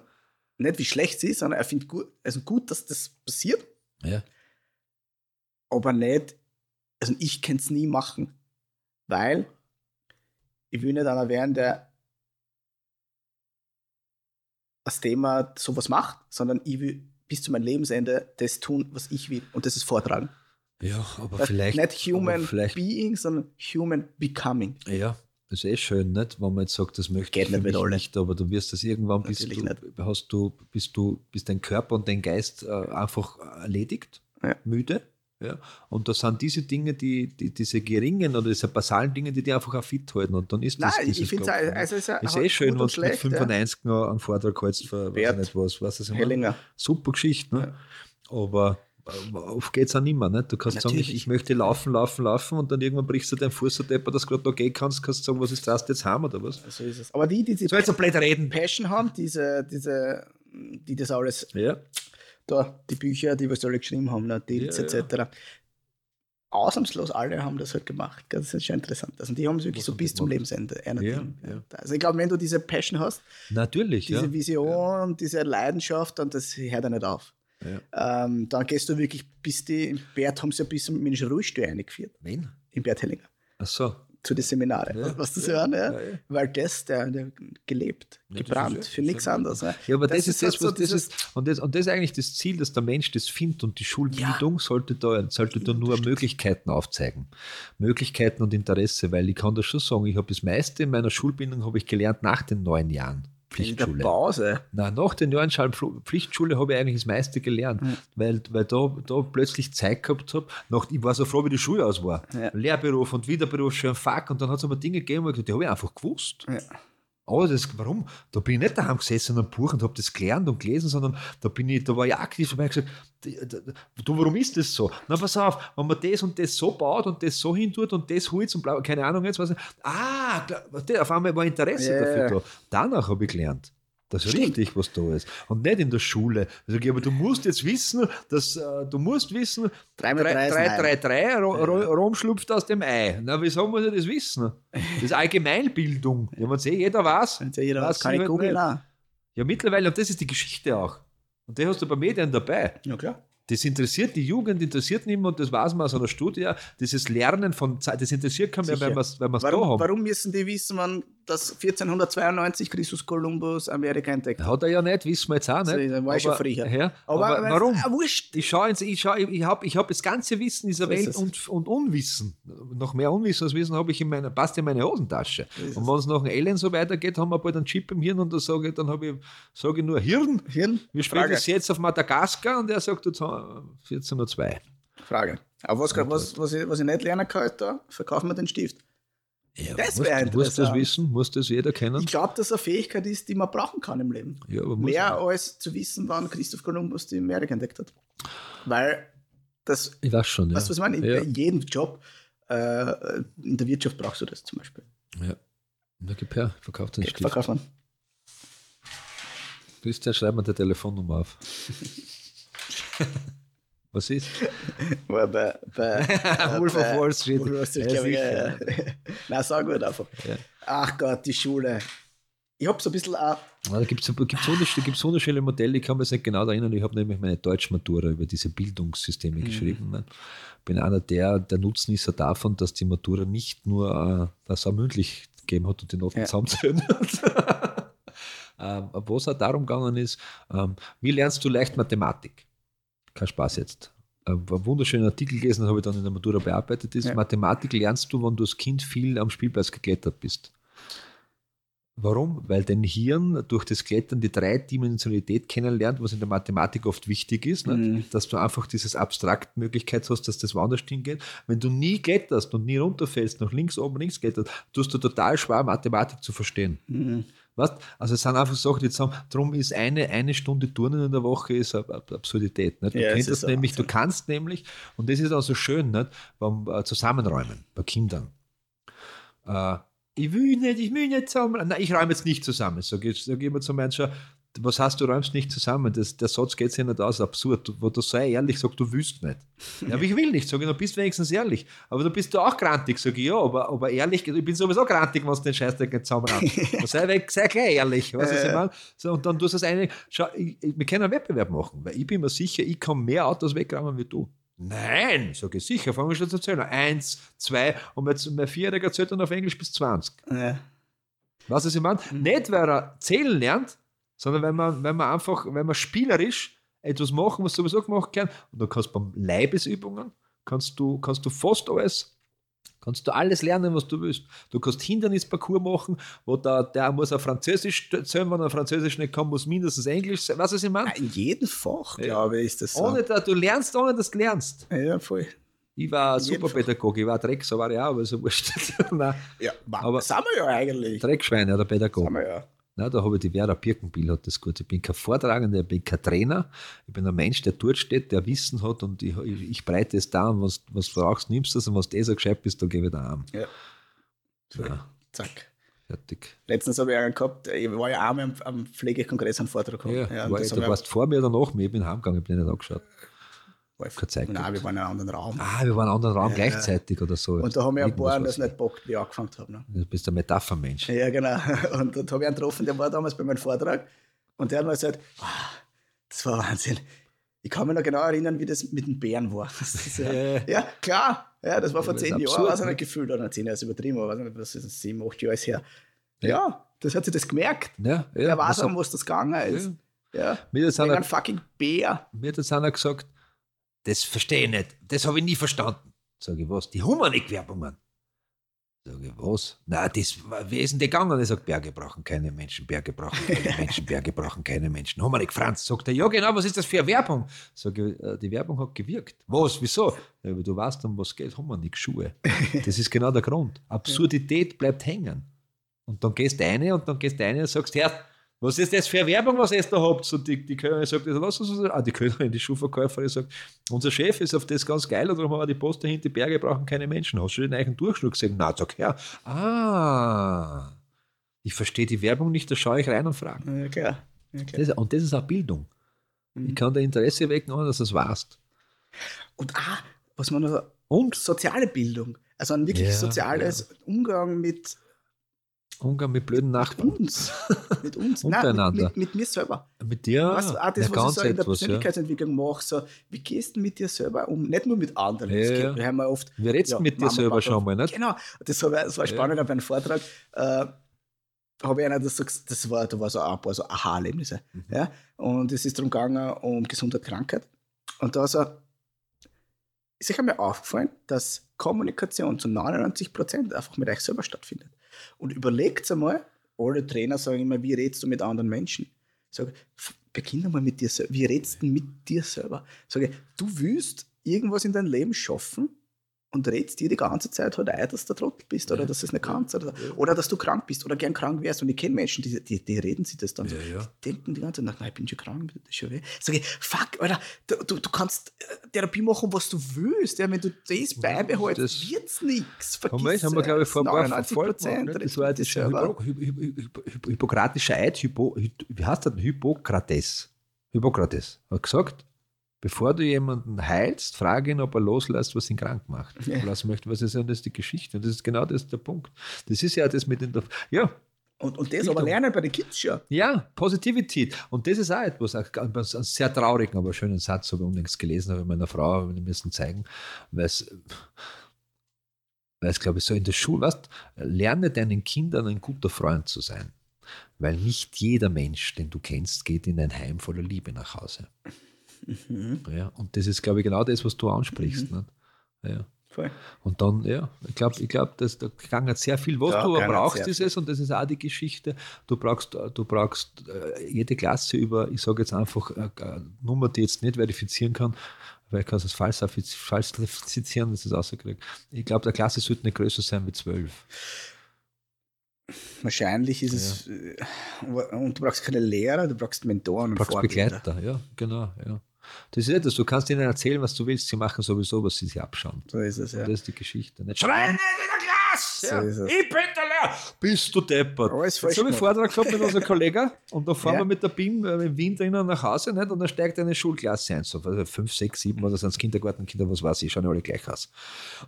nicht wie schlecht sie ist, sondern er findet gut, also gut, dass das passiert, Ja. aber nicht, also ich kann es nie machen, weil ich will nicht einer werden, der das Thema sowas macht, sondern ich will bis zu meinem Lebensende das tun, was ich will und das ist vortragen. ja, aber Das- vielleicht. nicht human vielleicht, being, sondern human becoming. Ja, das ist eh schön, nicht? Wenn man jetzt sagt, das möchte Geht ich nicht mit nicht, aber du wirst das irgendwann, bist Natürlich du, hast du, bist du, bist dein Körper und dein Geist äh, einfach erledigt, Ja. müde. Ja, und das sind diese Dinge, die, die, diese geringen oder diese basalen Dinge, die die einfach auch fit halten. Und dann ist das. Nein, ich dieses finde Klopfen, es also Ist hat eh schön, wenn du mit schlecht, ja. 95 noch einen Vortrag hältst für weiß ich Wert. nicht was. Weißt du, ich? Hellinger. Super Geschichte, ne? Aber äh, oft geht es auch nicht mehr. Nicht? Du kannst sagen, ich, Natürlich. ich möchte laufen, laufen, laufen und dann irgendwann brichst du deinen Fuß so deppert, dass du gerade noch gehen kannst, kannst du sagen, was ist das jetzt haben oder was? So ist es. Aber die, die, die So jetzt ein blöd reden. Passion haben, diese, diese, die das alles Ja, da, die Bücher, die wir alle geschrieben haben, ne, Deals Ja, etc. Ausnahmslos alle haben das halt gemacht. Das ist schon interessant. Also die haben es wirklich Was so bis die zum? Lebensende. Ja, ja. Also ich glaube, wenn du diese Passion hast, natürlich. diese ja. Vision, diese Leidenschaft, und das hört ja nicht auf. Ja. Ähm, dann gehst du wirklich bis die, im Bert haben sie ja bis zum den Ruhestuhl eingeführt, Wen? im Bert Hellinger, Ach so. Zu den Seminaren. Ja, Was das ja, hören, ja? ja. Weil das, der, der gelebt, das gebrannt, für nichts anderes. Ja, aber das, ist das, halt so was das dieses- ist. Und das, und das ist eigentlich das Ziel, dass der Mensch das findet und die Schulbildung sollte da, sollte da nur Möglichkeiten aufzeigen. Möglichkeiten und Interesse, weil ich kann das schon sagen, ich habe das meiste in meiner Schulbildung habe ich gelernt nach den neun Jahren in der Pflichtschule. Pause. Na, nach den Jahren Schal- Pflichtschule habe ich eigentlich das meiste gelernt, Ja. weil, weil da, da plötzlich Zeit gehabt habe. Nach, ich war so froh, wie die Schule aus war. Ja. Lehrberuf und Wiederberuf, schön fuck. Und dann hat es aber Dinge gegeben, wo ich gesagt, die habe ich einfach gewusst. Ja. Oh, das, warum? Da bin ich nicht daheim gesessen und Buch und habe das gelernt und gelesen, sondern da bin ich, da war ich aktiv und habe gesagt, du, warum ist das so? Na, pass auf, wenn man das und das so baut und das so hin tut und das holt und bla, keine Ahnung, jetzt was. Ah, auf einmal war Interesse yeah. dafür da. Danach habe ich gelernt. Das ist Stimmt. richtig, was da ist. Und nicht in der Schule. Also, aber du musst jetzt wissen, dass äh, du musst wissen, 3 3, 3, 3, 3 Rom schlupft aus dem Ei. Na, wieso muss ich das wissen? Das ist Allgemeinbildung. Ja, man sieht, jeder weiß. Wenn jeder weiß, kann ich googeln. Ja, mittlerweile, und das ist die Geschichte auch. Und die hast du bei Medien dabei. Ja, klar. Das interessiert die Jugend, interessiert niemand, das weiß man aus einer Studie. Dieses Lernen von Zeit, das interessiert keinen mehr, weil wir es da haben. Warum müssen die wissen, wann das 1492 Christus Kolumbus Amerika entdeckt hat? Hat er ja nicht, wissen wir jetzt auch nicht. Das war schon früher. Ja, aber, aber warum? Ah, wurscht. Ich schaue, ich, schau, ich habe ich hab das ganze Wissen dieser so Welt und, und Unwissen. Noch mehr Unwissen als Wissen habe ich in meiner, passt in meine Hosentasche. Und wenn es nach einem Alien so weitergeht, haben wir bald einen Chip im Hirn und da sage ich, dann habe ich, sage ich nur Hirn. Hirn? Wir spielen das jetzt auf Madagaskar und er sagt jetzt 14.02 Frage. Aber was, was, was, ich, was ich nicht lernen kann, da verkaufen wir den Stift. Ja, das wäre interessant. Muss das wissen? Muss das jeder kennen? Ich glaube, dass eine Fähigkeit ist, die man brauchen kann im Leben. Ja, Mehr als zu wissen, wann Christoph Kolumbus die Amerika entdeckt hat. Weil das. Ich weiß schon, ja. Weißt du, was ich meine? Ja. In jedem Job, äh, in der Wirtschaft brauchst du das zum Beispiel. Ja. Na, gib her, verkauft den Stift. Verkaufen. Christian, schreib mir die Telefonnummer auf. Was ist? bei, bei, Wolf of Wall Street. Wolf of Street, ja, ja, ja. Nein, sag gut einfach. Ja. Ach Gott, die Schule. Ich habe so ein bisschen auch. Ja, da gibt es gibt's unterschiedliche Modelle, ich kann mich nicht genau erinnern. Ich habe nämlich meine Deutschmatura über diese Bildungssysteme mhm. geschrieben. Ich bin einer der, der Nutznießer davon, dass die Matura nicht nur äh, das auch mündlich gegeben hat und die Noten ja. zusammenzählen hat. ähm, Wo es auch darum gegangen ist, ähm, wie lernst du leicht Mathematik? Kein Spaß jetzt. Ein wunderschöner Artikel gelesen, habe ich dann in der Matura bearbeitet. Ist ja. Mathematik lernst du, wenn du als Kind viel am Spielplatz geklettert bist. Warum? Weil dein Hirn durch das Klettern die Dreidimensionalität kennenlernt, was in der Mathematik oft wichtig ist, mhm. dass du einfach dieses Abstraktmöglichkeit hast, dass das woanders hingeht. Wenn du nie kletterst und nie runterfällst, nach links, oben, links kletterst, tust du total schwer, Mathematik zu verstehen. Mhm. Weißt? Also es sind einfach Sachen, die zusammen, darum ist eine, eine Stunde Turnen in der Woche ist eine Absurdität. Nicht? Du, ja, das nämlich, du kannst nämlich, und das ist auch so schön, nicht? beim äh, Zusammenräumen bei Kindern. Äh, ich will nicht, ich will nicht zusammen. Nein, ich räume jetzt nicht zusammen. Sag ich, sag ich immer zu Menschen, was hast du räumst nicht zusammen? Das, der Satz geht sich nicht aus, absurd. Wo du sei ehrlich sagst, du willst nicht. Ja, aber ich will nicht, sage ich, du bist wenigstens ehrlich. Aber du bist du auch grantig, sage ich, ja, aber, aber ehrlich, ich bin sowieso grantig, wenn du den Scheißdreck nicht zusammen hast. sei, weg, sei gleich ehrlich, was ich meine. So, und dann tust du das eine, schau, ich, wir können einen Wettbewerb machen, weil ich bin mir sicher, ich kann mehr Autos wegräumen wie du. Nein, sage ich sicher, fangen wir schon zu zählen. Eins, zwei, und jetzt mein Vierjähriger zählt dann auf Englisch bis 20. Ja. Was ich meine? Mhm. Nicht, weil er zählen lernt, sondern wenn man, wenn man einfach, wenn man spielerisch etwas machen, was sowieso gemacht kann, und dann kannst du beim Leibesübungen, kannst du, kannst du fast alles, kannst du alles lernen, was du willst. Du kannst Hindernisparcours machen, wo der, der muss auf Französisch zählen, wenn er Französisch nicht kann, muss mindestens Englisch sein. Was ich meine? In jedem Fach, ja. glaube ich, ist das so. Ohne, du lernst, ohne dass du lernst. Ja, voll. Ich war Superpädagoge, ich war Dreck, so war ich auch, aber so wurscht. ja, aber sind wir ja eigentlich. Dreckschweine oder Pädagoge. Sind wir ja. Na, da habe ich die Vera Birkenbiel hat das gut. Ich bin kein Vortragender, ich bin kein Trainer. Ich bin ein Mensch, der dort steht, der Wissen hat und ich, ich, breite es da und was, was du brauchst, nimmst du es und was du eh so gescheit bist, da gebe ich da an. Ja. ja. Zack. Fertig. Letztens habe ich einen gehabt, ich war ja auch am, am Pflegekongress einen Vortrag gehabt. Ja, ja war du warst vor mir oder nach mir, ich bin heimgegangen, ich bin nicht angeschaut. Zeit Nein, wir waren in einem anderen Raum. Ah, wir waren in einem anderen Raum ja, gleichzeitig oder so. Und da haben wir ein paar das nicht bockt, wie ich angefangen habe. Ne? Du bist ein Metaphermensch. Ja, genau. Und da habe ich einen getroffen, der war damals bei meinem Vortrag. Und der hat mir gesagt, oh, das war Wahnsinn. Ich kann mich noch genau erinnern, wie das mit den Bären war. ja, ja, klar. Ja, das war vor zehn Jahren, war es nicht gefühlt. Oder zehn Jahre ist übertrieben, aber nicht, was ist das, sieben, acht Jahre her. Ja. ja, das hat sich das gemerkt. Ja, ja. Er weiß auch, was das gegangen ist. Ja. ja. Mir hat ein fucking Bär. Mir hat jetzt einer gesagt, das verstehe ich nicht. Das habe ich nie verstanden. Sage ich, was? Die Humanik-Werbungen. Sage ich, was? Na, das, wie ist denn der gegangen? Er sagt, Berge brauchen keine Menschen, Berge brauchen keine Menschen, Berge brauchen keine Menschen. Humanik Franz, sagt er, ja genau, was ist das für eine Werbung? Sage ich, äh, die Werbung hat gewirkt. Was, wieso? Ja, du weißt, um was geht, Humanik, Schuhe. Das ist genau der Grund. Absurdität bleibt hängen. Und dann gehst du eine und dann gehst du eine und sagst, Herr, was ist das für Werbung, was ihr da habt? Und die, die Kölnerin sagt, was ist das? Ah, die Kölnerin, die Schuhverkäuferin sagt, unser Chef ist auf das ganz geil, und darum haben wir die Post dahinter, die Berge brauchen keine Menschen. Hast du den eigenen Durchschnitt gesehen? Na, sag her. Ah, ich verstehe die Werbung nicht, da schaue ich rein und frage. Ja, klar. Ja, klar. Das, und das ist auch Bildung. Ich kann da Interesse wecken, ohne dass du es weißt. Und ah, was man noch, Und soziale Bildung. Also ein wirklich Ja, soziales Umgang mit Umgang mit blöden Nachbarn. uns. Mit uns. Nein, Untereinander. mit, mit, mit mir selber. Mit dir, was, auch das, ja, was ich so in der etwas, ja. Persönlichkeitsentwicklung mache, so, wie gehst du mit dir selber um? Nicht nur mit anderen. Ja, ja. Wir haben ja oft. Wir redest ja, mit dir Mama, selber Papa, schon mal, nicht? Genau, das, ich, das war Ja. spannend bei einem Vortrag. Äh, habe ich einer das, das war, da war so ein paar so Aha-Erlebnisse. Mhm. Ja? Und es ist darum gegangen, um Gesundheit, Krankheit. Und da so, ist euch einmal aufgefallen, dass Kommunikation zu 99 Prozent einfach mit euch selber stattfindet. Und überlegt einmal, alle Trainer sagen immer, wie redest du mit anderen Menschen? Ich sage, beginn einmal mit dir selber. Wie redest du mit dir selber? Ich sage, du willst irgendwas in deinem Leben schaffen und redest dir die ganze Zeit halt ein, dass du Trottel bist oder dass du es nicht kannst oder, oder dass du krank bist oder gern krank wärst. Und ich kenne Menschen, die, die, die reden sich das dann so. Ja, ja. Die denken die ganze Zeit, nein, ich bin schon krank, das ist schon weh. Sag ich, fuck, Alter, du, du, kannst äh, Therapie machen, was du willst. Ja, wenn du das beibehältst, das- wird's nichts. Haben wir, haben wir glaube ich, vor ein paar 99 Folgen Prozent. gemacht, ne? Das war das Hippokratische Eid, Hypo, Hy- wie heißt das? Hippokrates. Hippokrates hat gesagt, bevor du jemanden heilst, frage ihn, ob er loslässt, was ihn krank macht. Ja. Lassen möchte, was ist, und das die Geschichte. Und das ist genau das der Punkt. Das ist ja das mit den. Ja, Und, und das aber lernen bei den Kids schon. Ja, Positivität. Und das ist auch etwas, einen sehr traurigen, aber schönen Satz habe ich unlängst gelesen, habe ich meiner Frau, wir müssen zeigen, weil es, weil es, glaube ich, so in der Schule, weißt, lerne deinen Kindern ein guter Freund zu sein. Weil nicht jeder Mensch, den du kennst, geht in ein Heim voller Liebe nach Hause. Mhm. Ja, und das ist, glaube ich, genau das, was du ansprichst. Nicht? Ja. Voll. Und dann, ja, ich glaube, ich glaub, dass da kann sehr viel, was Da du aber brauchst, ist es, und das ist auch die Geschichte, du brauchst, du brauchst äh, jede Klasse über, ich sage jetzt einfach, äh, eine Nummer, die ich jetzt nicht verifizieren kann, weil ich kann es falsch falsifizieren, das ist rausgekriegt. Ich glaube, der Klasse sollte nicht größer sein wie zwölf. Wahrscheinlich ist es. äh, Und du brauchst keine Lehrer, du brauchst Mentoren Du und brauchst Vorbilder. Begleiter, ja, genau, ja. Das ist etwas, du kannst ihnen erzählen, was du willst, sie machen sowieso, was sie sich abschauen. So ist es, ja. Das ist die Geschichte. Nicht schreien in der Klasse! So ist es. Ich bin der Lehrer! Bist du deppert? Alles falsch Jetzt habe ich gemacht. Vortrag gehabt mit unserem Kollegen und da fahren Ja. wir mit der BIM äh, im Wien drinnen nach Hause nicht? und dann steigt eine Schulklasse ein, so also fünf, sechs, sieben oder sonst Kindergartenkinder, was weiß ich, schauen ja alle gleich aus.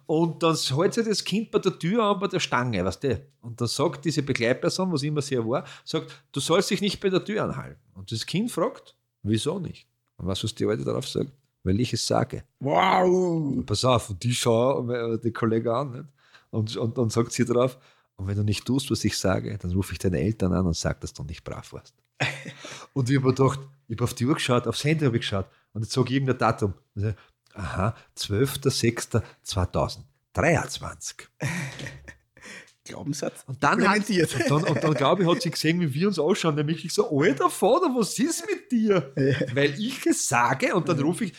Und dann hält sich das Kind bei der Tür an, bei der Stange, weißt du? Und dann sagt diese Begleitperson, was immer sie ja war, sagt, du sollst dich nicht bei der Tür anhalten. Und das Kind fragt, wieso nicht? Und was, was die Alte darauf sagt? Weil ich es sage. Wow! Pass auf, und die schauen äh, die Kollegen an nicht? Und, und dann sagt sie drauf, und wenn du nicht tust, was ich sage, dann rufe ich deine Eltern an und sage, dass du nicht brav warst. und ich habe mir gedacht, ich habe auf die Uhr geschaut, aufs Handy habe ich geschaut und jetzt sage ich irgendein Datum. Und Aha, 12.06.2023. Glaubenssatz. Und dann, hat, und dann, und dann glaube ich, hat sie gesehen, wie wir uns ausschauen. Nämlich ich so, alter Vater, was ist mit dir? Weil ich es sage und dann rufe ich,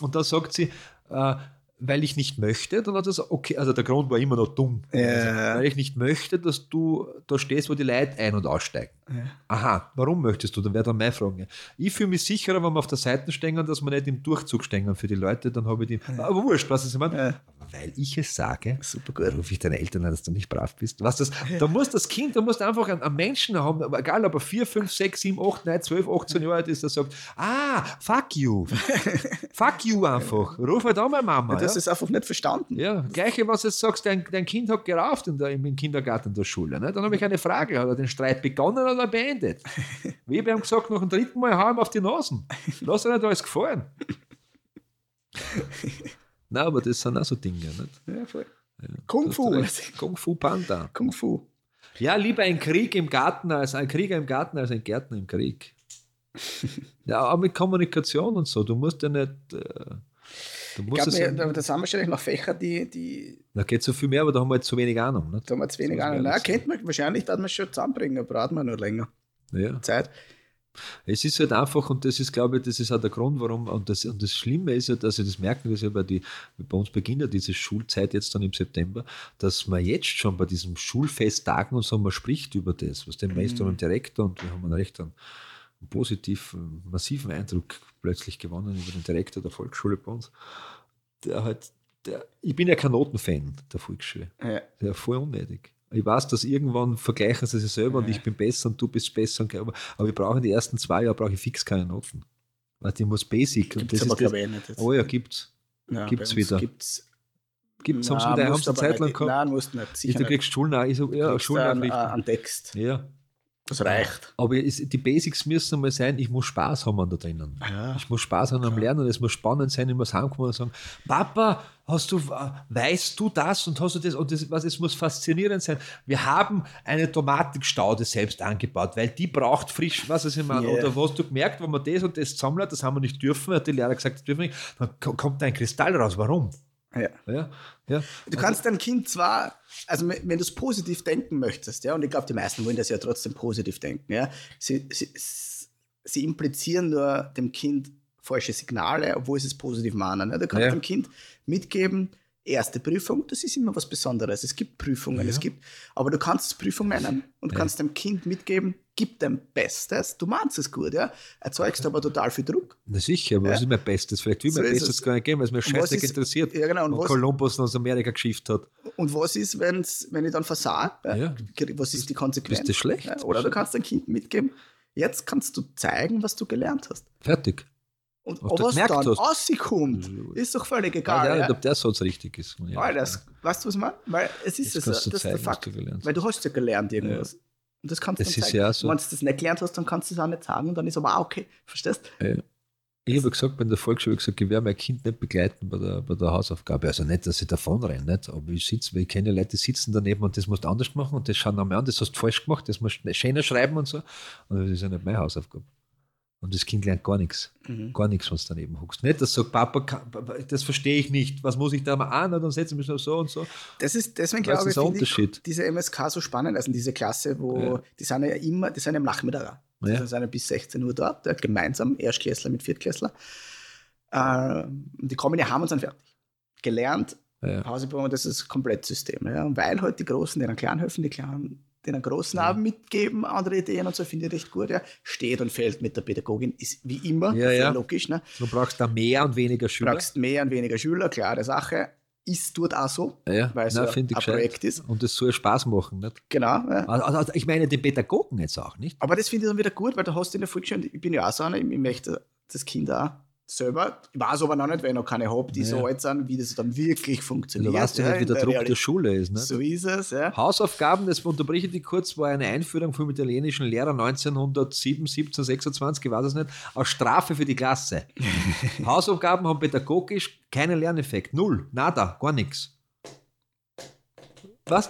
und dann sagt sie, äh, weil ich nicht möchte, dann hat er so, okay, also der Grund war immer noch dumm. Ja. Also, weil ich nicht möchte, dass du da stehst, wo die Leute ein- und aussteigen. Ja. Aha, warum möchtest du? Dann wäre dann meine Frage. Ich fühle mich sicherer, wenn wir auf der Seite stehen, dass wir nicht im Durchzug stehen für die Leute, dann habe ich die. Aber wurscht, was ich meine. Ja. Weil ich es sage, Super gut. rufe ich deine Eltern an, dass du nicht brav bist. Was das, da muss das Kind, da muss einfach einen, einen Menschen haben, aber egal ob er 4, 5, 6, 7, 8, 9, 12, 18 Jahre alt ist, der sagt, ah, fuck you. fuck you einfach. Ruf halt an meine Mama. Du hast Ja? es einfach nicht verstanden. Ja, gleiche, was du jetzt sagst, dein, dein Kind hat gerauft in der, im Kindergarten der Schule. Ne? Dann habe ich eine Frage, hat er den Streit begonnen oder beendet? Wie wir haben gesagt, nach dem dritten Mal hau ihm auf die Nasen. Lass er nicht alles gefallen. Nein, aber das sind auch so Dinge. Nicht? Ja, voll. Kung Fu. Kung Fu Panda. Kung Fu. Ja, lieber ein Krieg im Garten als ein Krieger im Garten als ein Gärtner im Krieg. Ja, auch mit Kommunikation und so. Du musst ja nicht. Äh, du musst es wir- ja, da, sind wahrscheinlich noch Fächer, die, die da geht so viel mehr, aber da haben wir jetzt zu wenig Ahnung. Nicht? da haben wir zu wenig Ahnung. sagen. kennt man wahrscheinlich, dass man schon zusammenbringen, da braucht man noch länger Ja. Zeit. Es ist halt einfach, und das ist, glaube ich, das ist auch der Grund, warum, und das, und das Schlimme ist ja, dass ich das merken, dass ja bei, die, bei uns beginnt ja diese Schulzeit jetzt dann im September, dass man jetzt schon bei diesen Schulfesttagen und so, man spricht über das, was der Meister Mhm. und Direktor, und wir haben einen recht einen, positiv, äh, massiven Eindruck plötzlich gewonnen über den Direktor der Volksschule bei uns, der halt, der, ich bin ja kein Notenfan der Volksschule. Ja. Ja, voll unnötig. Ich weiß, dass irgendwann vergleichen sie sich selber und Ja. ich bin besser und du bist besser. Und, aber, aber ich brauche in die ersten zwei Jahre brauche ich fix keine Noten. Weil die muss Basic. Und Gibt es das aber, ist das, ich, nicht. jetzt. oh ja, gibt's. Ja, gibt's wieder. Gibt's, Gibt's, haben sie Nein, wieder, haben sie eine Zeit lang gehabt. Nein, musst nicht. Ich, Sicher du nicht. kriegst Schulnach, ich so, ja, einen, äh, einen Text. Ja. Das reicht. Aber es, die Basics müssen einmal sein, ich muss Spaß haben da drinnen. Ja. Ich muss Spaß haben am Lernen, es muss spannend sein, ich muss heimkommen und sagen, Papa, hast du, äh, weißt du das und hast du das und das, was, es muss faszinierend sein. Wir haben eine Tomatikstaude selbst angebaut, weil die braucht frisch, was ich meine. Yeah. Oder hast du gemerkt, wenn man das und das zusammenlegt, das haben wir nicht dürfen, hat die Lehrer gesagt, das dürfen wir nicht, dann ko- kommt ein Kristall raus. Warum? Ja. Ja, ja. Du kannst dein Kind zwar, also wenn du es positiv denken möchtest, ja, und ich glaube, die meisten wollen das ja trotzdem positiv denken, ja, sie, sie, sie implizieren nur dem Kind falsche Signale, obwohl sie es positiv meinen. Ja. Du kannst Ja. dem Kind mitgeben, erste Prüfung, das ist immer was Besonderes. Es gibt Prüfungen, Ja. es gibt, aber du kannst es Prüfung nennen und Ja. kannst dem Kind mitgeben, gib dein Bestes, du meinst es gut, ja, erzeugst aber total viel Druck. Na sicher, aber Ja. was ist mein Bestes? Vielleicht will So mein ist Bestes es. gar nicht geben, weil es mir scheiße interessiert. Ja, genau, und und was- Kolumbus aus Amerika geschifft hat. Und was ist, wenn's, wenn ich dann versage? Ja. Was ist die Konsequenz? bist du schlecht. Oder du kannst dein Kind mitgeben, jetzt kannst du zeigen, was du gelernt hast. Fertig. Und ob du was gemerkt dann rauskommt, ist doch völlig egal. ja Ja, ob der Satz richtig ist. Ja. Weil das, weißt du, was ich meine? Weil es ist du das ist der zeigen, was Fakt. du. Weil du hast ja gelernt irgendwas. Und das kannst du Das ist zeigen. ja so. Wenn du das nicht gelernt hast, dann kannst du es auch nicht sagen und dann ist aber auch okay. Verstehst Ich habe gesagt, bei der Volksschule gesagt, ich werde mein Kind nicht begleiten bei der, bei der Hausaufgabe. Also nicht, dass ich davon renne, nicht? aber ich sitze, weil ich kenne Leute, die sitzen daneben und das musst du anders machen und das schauen einmal an, das hast du falsch gemacht, das musst du schöner schreiben und so. Und das ist ja nicht meine Hausaufgabe. Und das Kind lernt gar nichts. Mhm. Gar nichts, wenn du daneben huckst. Nicht, dass du sagst, Papa, kann, das verstehe ich nicht. Was muss ich da mal an? Und dann setzen wir uns so und so. Das ist, deswegen Das glaube ist ich, ein finde ich Unterschied. diese MSK so spannend, also diese Klasse, wo Ja. die sind ja immer, die sind ja im Nachmittag. Die Ja. sind ja bis 16 Uhr dort, gemeinsam, Erstklässler mit Viertklässler. Äh, die kommen ja heim und sind fertig. Gelernt, Ja. Hausaufgaben, das ist das Komplettsystem. Ja. Weil halt die Großen denen Kleinen helfen, die Kleinen den Großen auch mitgeben, andere Ideen und so, finde ich recht gut. Ja. Steht und fällt mit der Pädagogin, ist wie immer, Ja, sehr ja. logisch. Ne. Du brauchst da mehr und weniger Du Schüler. brauchst mehr und weniger Schüler, klare Sache. Ist dort auch so, ja, weil es Nein, ein. Projekt ist. Und das soll Spaß machen. Nicht? Genau. Ja. Also, also, ich meine den Pädagogen jetzt auch, nicht? Aber das finde ich dann wieder gut, weil du hast in der Volksschule, ich bin ja auch so einer, ich, ich möchte das Kind auch selber, ich weiß aber noch nicht, weil ich noch keine habe, die so Ja. alt sind, wie das dann wirklich Du funktioniert. weißt ja ja, nicht, wie in der Druck der Realität. Schule ist. Nicht? So ist es, ja. Hausaufgaben, das unterbreche ich dich kurz, war eine Einführung vom italienischen Lehrer 1907, 17, 26, ich weiß es nicht, als Strafe für die Klasse. Hausaufgaben haben pädagogisch keinen Lerneffekt. Null, nada, gar nichts. Was?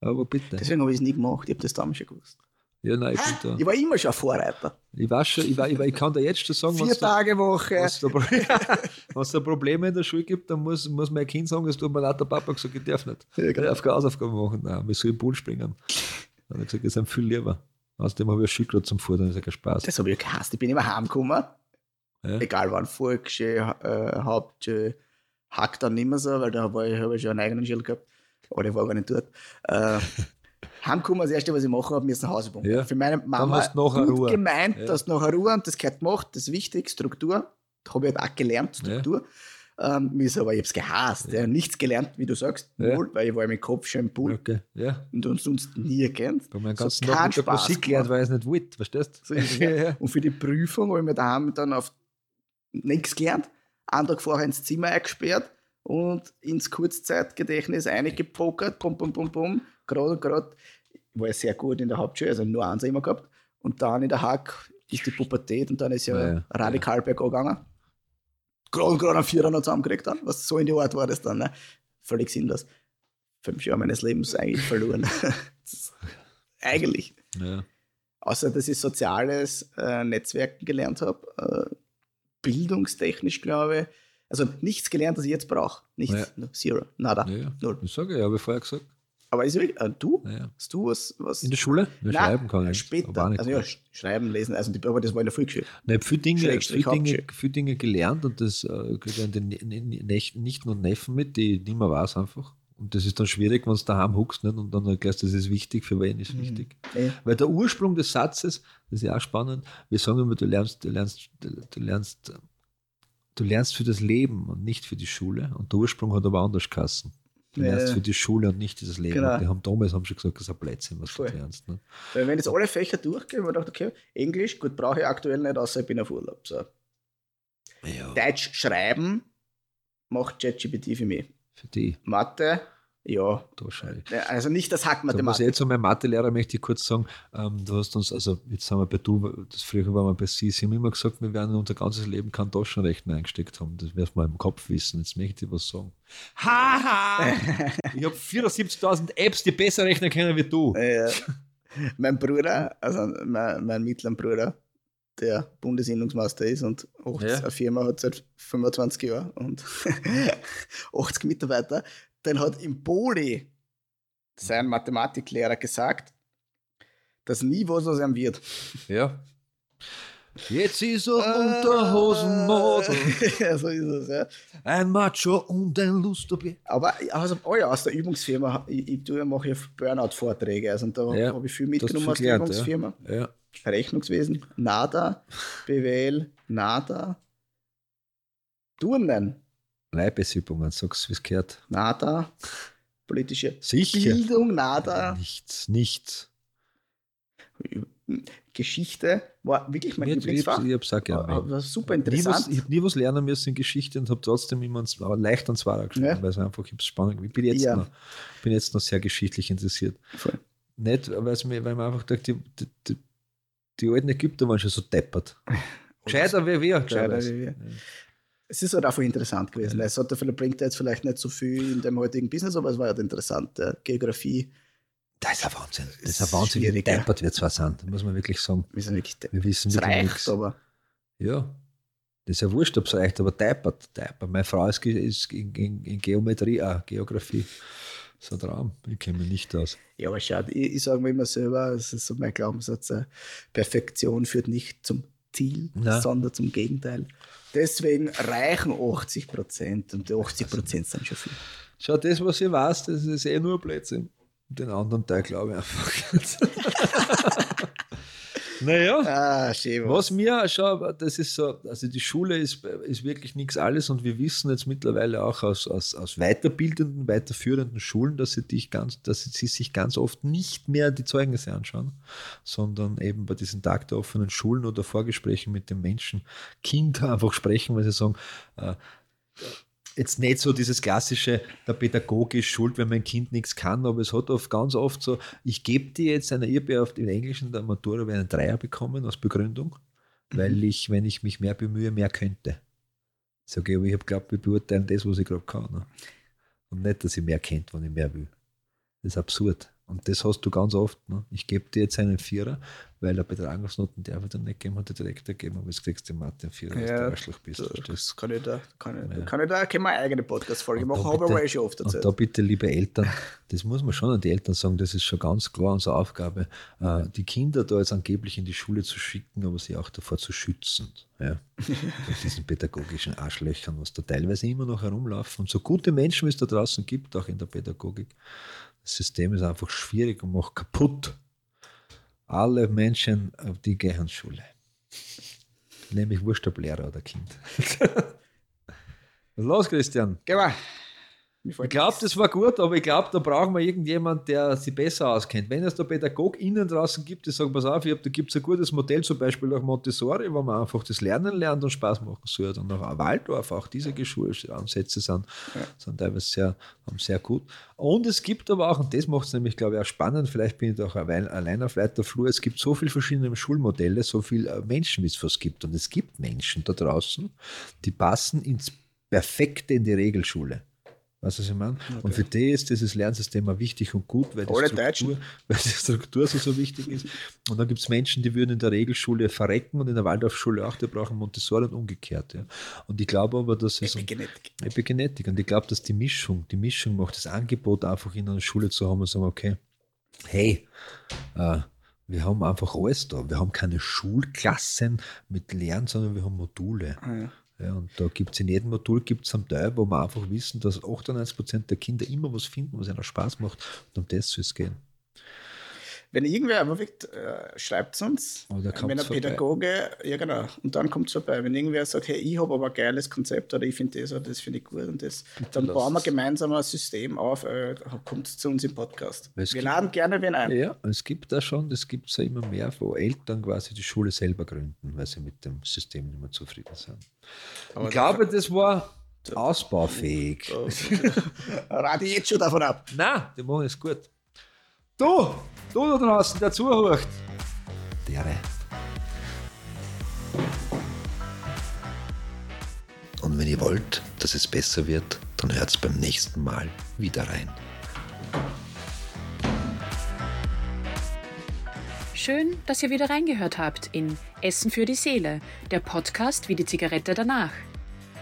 Aber bitte. Deswegen habe ich es nie gemacht, ich habe das damals schon gewusst. Ja, nein, ich bin da. Ich war immer schon ein Vorreiter. Ich weiß schon, ich, weiß, ich, weiß, ich kann dir jetzt schon sagen, Vier was da, Tage Woche. was da, was da Probleme in der Schule gibt, dann muss, muss mein Kind sagen, es tut mir leid, der Papa gesagt, ich darf nicht. Ja, Ich genau. darf keine Hausaufgaben machen. Nein, wir sollen im Pool springen. Dann habe ich gesagt, das sind viel lieber. Außerdem habe ich ein Schildkröte zum Futtern, das ist ja kein Spaß. Das habe ich gehasst. Ich bin immer heimgekommen, Ja. egal wann, Volksschule, äh, Hauptschule, Hack dann nicht mehr so, weil da war ich, habe ich schon einen eigenen Schild gehabt. Aber ich war gar nicht dort. Äh, heimgekommen, das erste, was ich machen habe, müssen Hausaufgaben. Ja. Für meine Mama du gut Ruhe. gemeint, Ja. dass nachher Ruhe und das gehört gemacht, das ist wichtig, Struktur. Da habe ich halt auch gelernt, Struktur. Ähm, mir ist aber, ich habe es gehasst. Ja. Nichts gelernt, wie du sagst, Ja. null, weil ich war dem Kopf schon im Pool Okay, ja. und uns sonst nie erkannt. Bei meinem So ganzen Nachmittag Spaß Musik gelernt, weil ich es nicht wollte, verstehst So ja, ja. ja. Und für die Prüfung habe ich mir daheim dann auf nichts gelernt. Einen Tag vorher ins Zimmer eingesperrt und ins Kurzzeitgedächtnis eingepokert, pum, pum, pum, pum. Gerade und gerade war ich sehr gut in der Hauptschule, also nur eins immer gehabt. Und dann in der Hack ist die Pubertät und dann ist ja, Ja, ja. radikal bergab gegangen. Gerade und gerade einen Vierer noch zusammengekriegt dann. Was so in die Art war das dann. Ne? Völlig sinnlos. Fünf Jahre meines Lebens eigentlich verloren. Eigentlich. ja. Außer dass ich soziales äh, Netzwerken gelernt habe, äh, bildungstechnisch glaube ich. Also nichts gelernt, das ich jetzt brauche. Nichts. Ja. No, Zero. Nada. ja. Null. Ich sage ja, habe ich vorher gesagt. Aber ist wirklich, äh, du? Ja. Hast du was? was In der Schule? Nein, schreiben kann ich. Später. nicht Also ja, schreiben, lesen, also die, aber das war in der. Ich habe viele Dinge, viele Dinge, viele Dinge gelernt und das äh, kriegen Nech- Nichten und Neffen mit, die ich nicht mehr weiß einfach. Und das ist dann schwierig, wenn du daheim huckst nicht? und dann erklärst, das ist wichtig, für wen ist wichtig. Eh. Weil der Ursprung des Satzes, das ist ja auch spannend, wir sagen immer, du lernst, du lernst, du lernst, du lernst für das Leben und nicht für die Schule. Und der Ursprung hat aber anders Kassen. Du lernst ja. für die Schule und nicht dieses Leben. Genau. Die haben damals haben schon gesagt, das ist ein Blödsinn, was Voll. du lernst. Ne? Weil wenn jetzt alle Fächer durchgehen, ich gedacht, okay, Englisch, gut, brauche ich aktuell nicht, außer ich bin auf Urlaub. So. Ja. Deutsch schreiben macht ChatGPT für mich. Für die, Mathe, ja. da schreibe ich. Ja, Also nicht das Da Hackmathematik. jetzt zu meinem Mathelehrer möchte ich kurz sagen, ähm, du hast uns, also jetzt sind wir bei du, das früher waren wir bei Sie, Sie haben immer gesagt, wir werden unser ganzes Leben keinen Taschenrechner eingesteckt haben. Das wirst du mal im Kopf wissen. Jetzt möchte ich was sagen. Haha! ich habe 74.000 Apps, die besser rechnen können wie du. Ja. mein Bruder, also mein, mein mittleren Bruder, der Bundesinnungsmeister ist und 80, Ja. eine Firma hat seit 25 Jahren und 80 Mitarbeiter, den hat im Poli sein Mathematiklehrer gesagt, dass nie was aus ihm wird. Ja. Jetzt ist er Unterhosenmodel, ja, so ist es, ja. ein Macho und ein Lustobjekt. Aber also, oh ja, aus der Übungsfirma, ich, ich tue- mache ja Burnout-Vorträge, also da Ja, habe ich viel mitgenommen aus der gelernt, ja. Übungsfirma. Ja. Rechnungswesen, nada, BWL, nada, Turnen, Leibesübungen, sagst du, wie es gehört. nada, politische Sicher. Bildung, nada, Nichts, nichts. Geschichte, war wirklich mein Ich, ich, Lieblingsfach. ich hab's auch gerne. War, war super interessant. ich habe nie was lernen müssen in Geschichte und habe trotzdem immer ans- leicht ans Zweier geschrieben, Ja. weil es einfach ich spannend. Ich bin jetzt, Ja. noch, bin jetzt noch sehr geschichtlich interessiert. Voll. Nicht, weil, mir, weil man einfach denkt, die, die, die, alten Ägypter waren schon so deppert. Gescheiter wie wir. Gescheiter wie wir. Es ist halt einfach interessant gewesen. Es hat, bringt jetzt vielleicht nicht so viel in dem heutigen Business, aber es war halt interessant. Ja. Geografie, Das ist ein Wahnsinn. Das ist Das ein Wahnsinn, wie deppert wir zwar sind. Das muss man wirklich sagen. wir sind wirklich, Wir wissen wirklich reicht, nichts. aber Ja. Das ist ja wurscht, ob es reicht, aber deppert, deppert. Meine Frau ist, ist in, in, in Geometrie, auch Geografie. Das ist ein Traum. Ich kenne mich nicht aus. Ja, aber schade. Ich, ich sage mir immer selber, es ist so mein Glaubenssatz, äh, Perfektion führt nicht zum Ziel, Na. sondern zum Gegenteil. Deswegen reichen 80 Prozent und die 80 Prozent sind schon viel. Schau, das, was ich weiß, das ist eh nur Blödsinn. Den anderen Teil glaube ich einfach. naja. Ah, schön. Was mir, schau, das ist so, also die Schule ist, ist wirklich nichts alles und wir wissen jetzt mittlerweile auch aus, aus, aus weiterbildenden, weiterführenden Schulen, dass sie, dich ganz, dass sie sich ganz oft nicht mehr die Zeugnisse anschauen, sondern eben bei diesen Tag der offenen Schulen oder Vorgesprächen mit dem Menschen, Kind einfach sprechen, weil sie sagen, äh, jetzt nicht so dieses klassische, der Pädagoge ist schuld, wenn mein Kind nichts kann, aber es hat oft ganz oft so, ich gebe dir jetzt eine, ich habe auf den Englischen der Matura einen Dreier bekommen als Begründung, weil ich, wenn ich mich mehr bemühe, mehr könnte. Sage ich, aber ich habe glaubt, wir beurteilen das, was ich gerade kann. Ne? Und nicht, dass ich mehr kennt, wenn ich mehr will. Das ist absurd. Und das hast du ganz oft. Ne? Ich gebe dir jetzt einen Vierer, weil er Betragungsnoten darf er dann nicht geben, hat der Direktor gegeben, aber jetzt kriegst du einen Vierer, dass du Ja, Arschloch bist. du? Das kann ich da, kann ich, Ja. kann ich da, können wir eine eigene Podcast-Folge Und machen, da habe ich aber schon oft Und erzählt. da bitte, liebe Eltern, das muss man schon an die Eltern sagen, das ist schon ganz klar unsere Aufgabe, äh, die Kinder da jetzt angeblich in die Schule zu schicken, aber sie auch davor zu schützen. Ja, vor diesen pädagogischen Arschlöchern, was da teilweise immer noch herumlaufen. Und so gute Menschen, wie es da draußen gibt, auch in der Pädagogik, das System ist einfach schwierig und macht kaputt. Alle Menschen, die gehen Schule. Nämlich wurscht, ob Lehrer oder Kind. Los, Christian? Geh mal. Ich glaube, das war gut, aber ich glaube, da brauchen wir irgendjemand, der sich besser auskennt. Wenn es da PädagogInnen draußen gibt, die sagen, pass auf, ich hab, da gibt es ein gutes Modell, zum Beispiel auch Montessori, wo man einfach das Lernen lernt und Spaß machen soll. Und auch Waldorf, auch diese Ansätze sind, sind teilweise sehr, sehr gut. Und es gibt aber auch, und das macht es nämlich, glaube ich, auch spannend, vielleicht bin ich auch allein, allein auf weiter Flur, es gibt so viele verschiedene Schulmodelle, so viele Menschen, wie es was gibt. Und es gibt Menschen da draußen, die passen ins Perfekte in die Regelschule. Weißt du, was ich meine? Und für die ist dieses Lernsystem auch wichtig und gut, weil die, Alle Struktur, Deutschen. weil die Struktur so, so wichtig ist. Und dann gibt es Menschen, die würden in der Regelschule verrecken und in der Waldorfschule auch, die brauchen Montessori und umgekehrt. Ja. Und ich glaube aber, dass es. Epigenetik. Epigenetik. Und ich glaube, dass die Mischung, die Mischung macht das Angebot einfach in einer Schule zu haben und sagen, okay, hey, äh, wir haben einfach alles da. Wir haben keine Schulklassen mit Lernen, sondern wir haben Module. Ah, ja. Ja, und da gibt es in jedem Modul gibt's einen Teil, wo wir einfach wissen, dass 98% der Kinder immer was finden, was ihnen Spaß macht. Und um das soll es gehen. Wenn irgendwer wirklich, äh, schreibt es uns, Oder äh, kommt's wenn ein vorbei. Pädagoge, ja genau, und dann kommt es vorbei. Wenn irgendwer sagt, hey, ich habe aber ein geiles Konzept oder ich finde das oder das finde ich gut und das, dann lass bauen wir gemeinsam ein System auf, äh, kommt zu uns im Podcast. Es Wir gibt- laden gerne wen ein. Ja, es gibt da schon, das gibt es ja immer mehr, wo Eltern quasi die Schule selber gründen, weil sie mit dem System nicht mehr zufrieden sind. Aber ich glaube, das war ausbaufähig. Rate ich jetzt schon davon ab. Nein, die machen es gut. Du, du da draußen, der zuhört. Dere. Und wenn ihr wollt, dass es besser wird, dann hört's beim nächsten Mal wieder rein. Schön, dass ihr wieder reingehört habt in Essen für die Seele, der Podcast wie die Zigarette danach.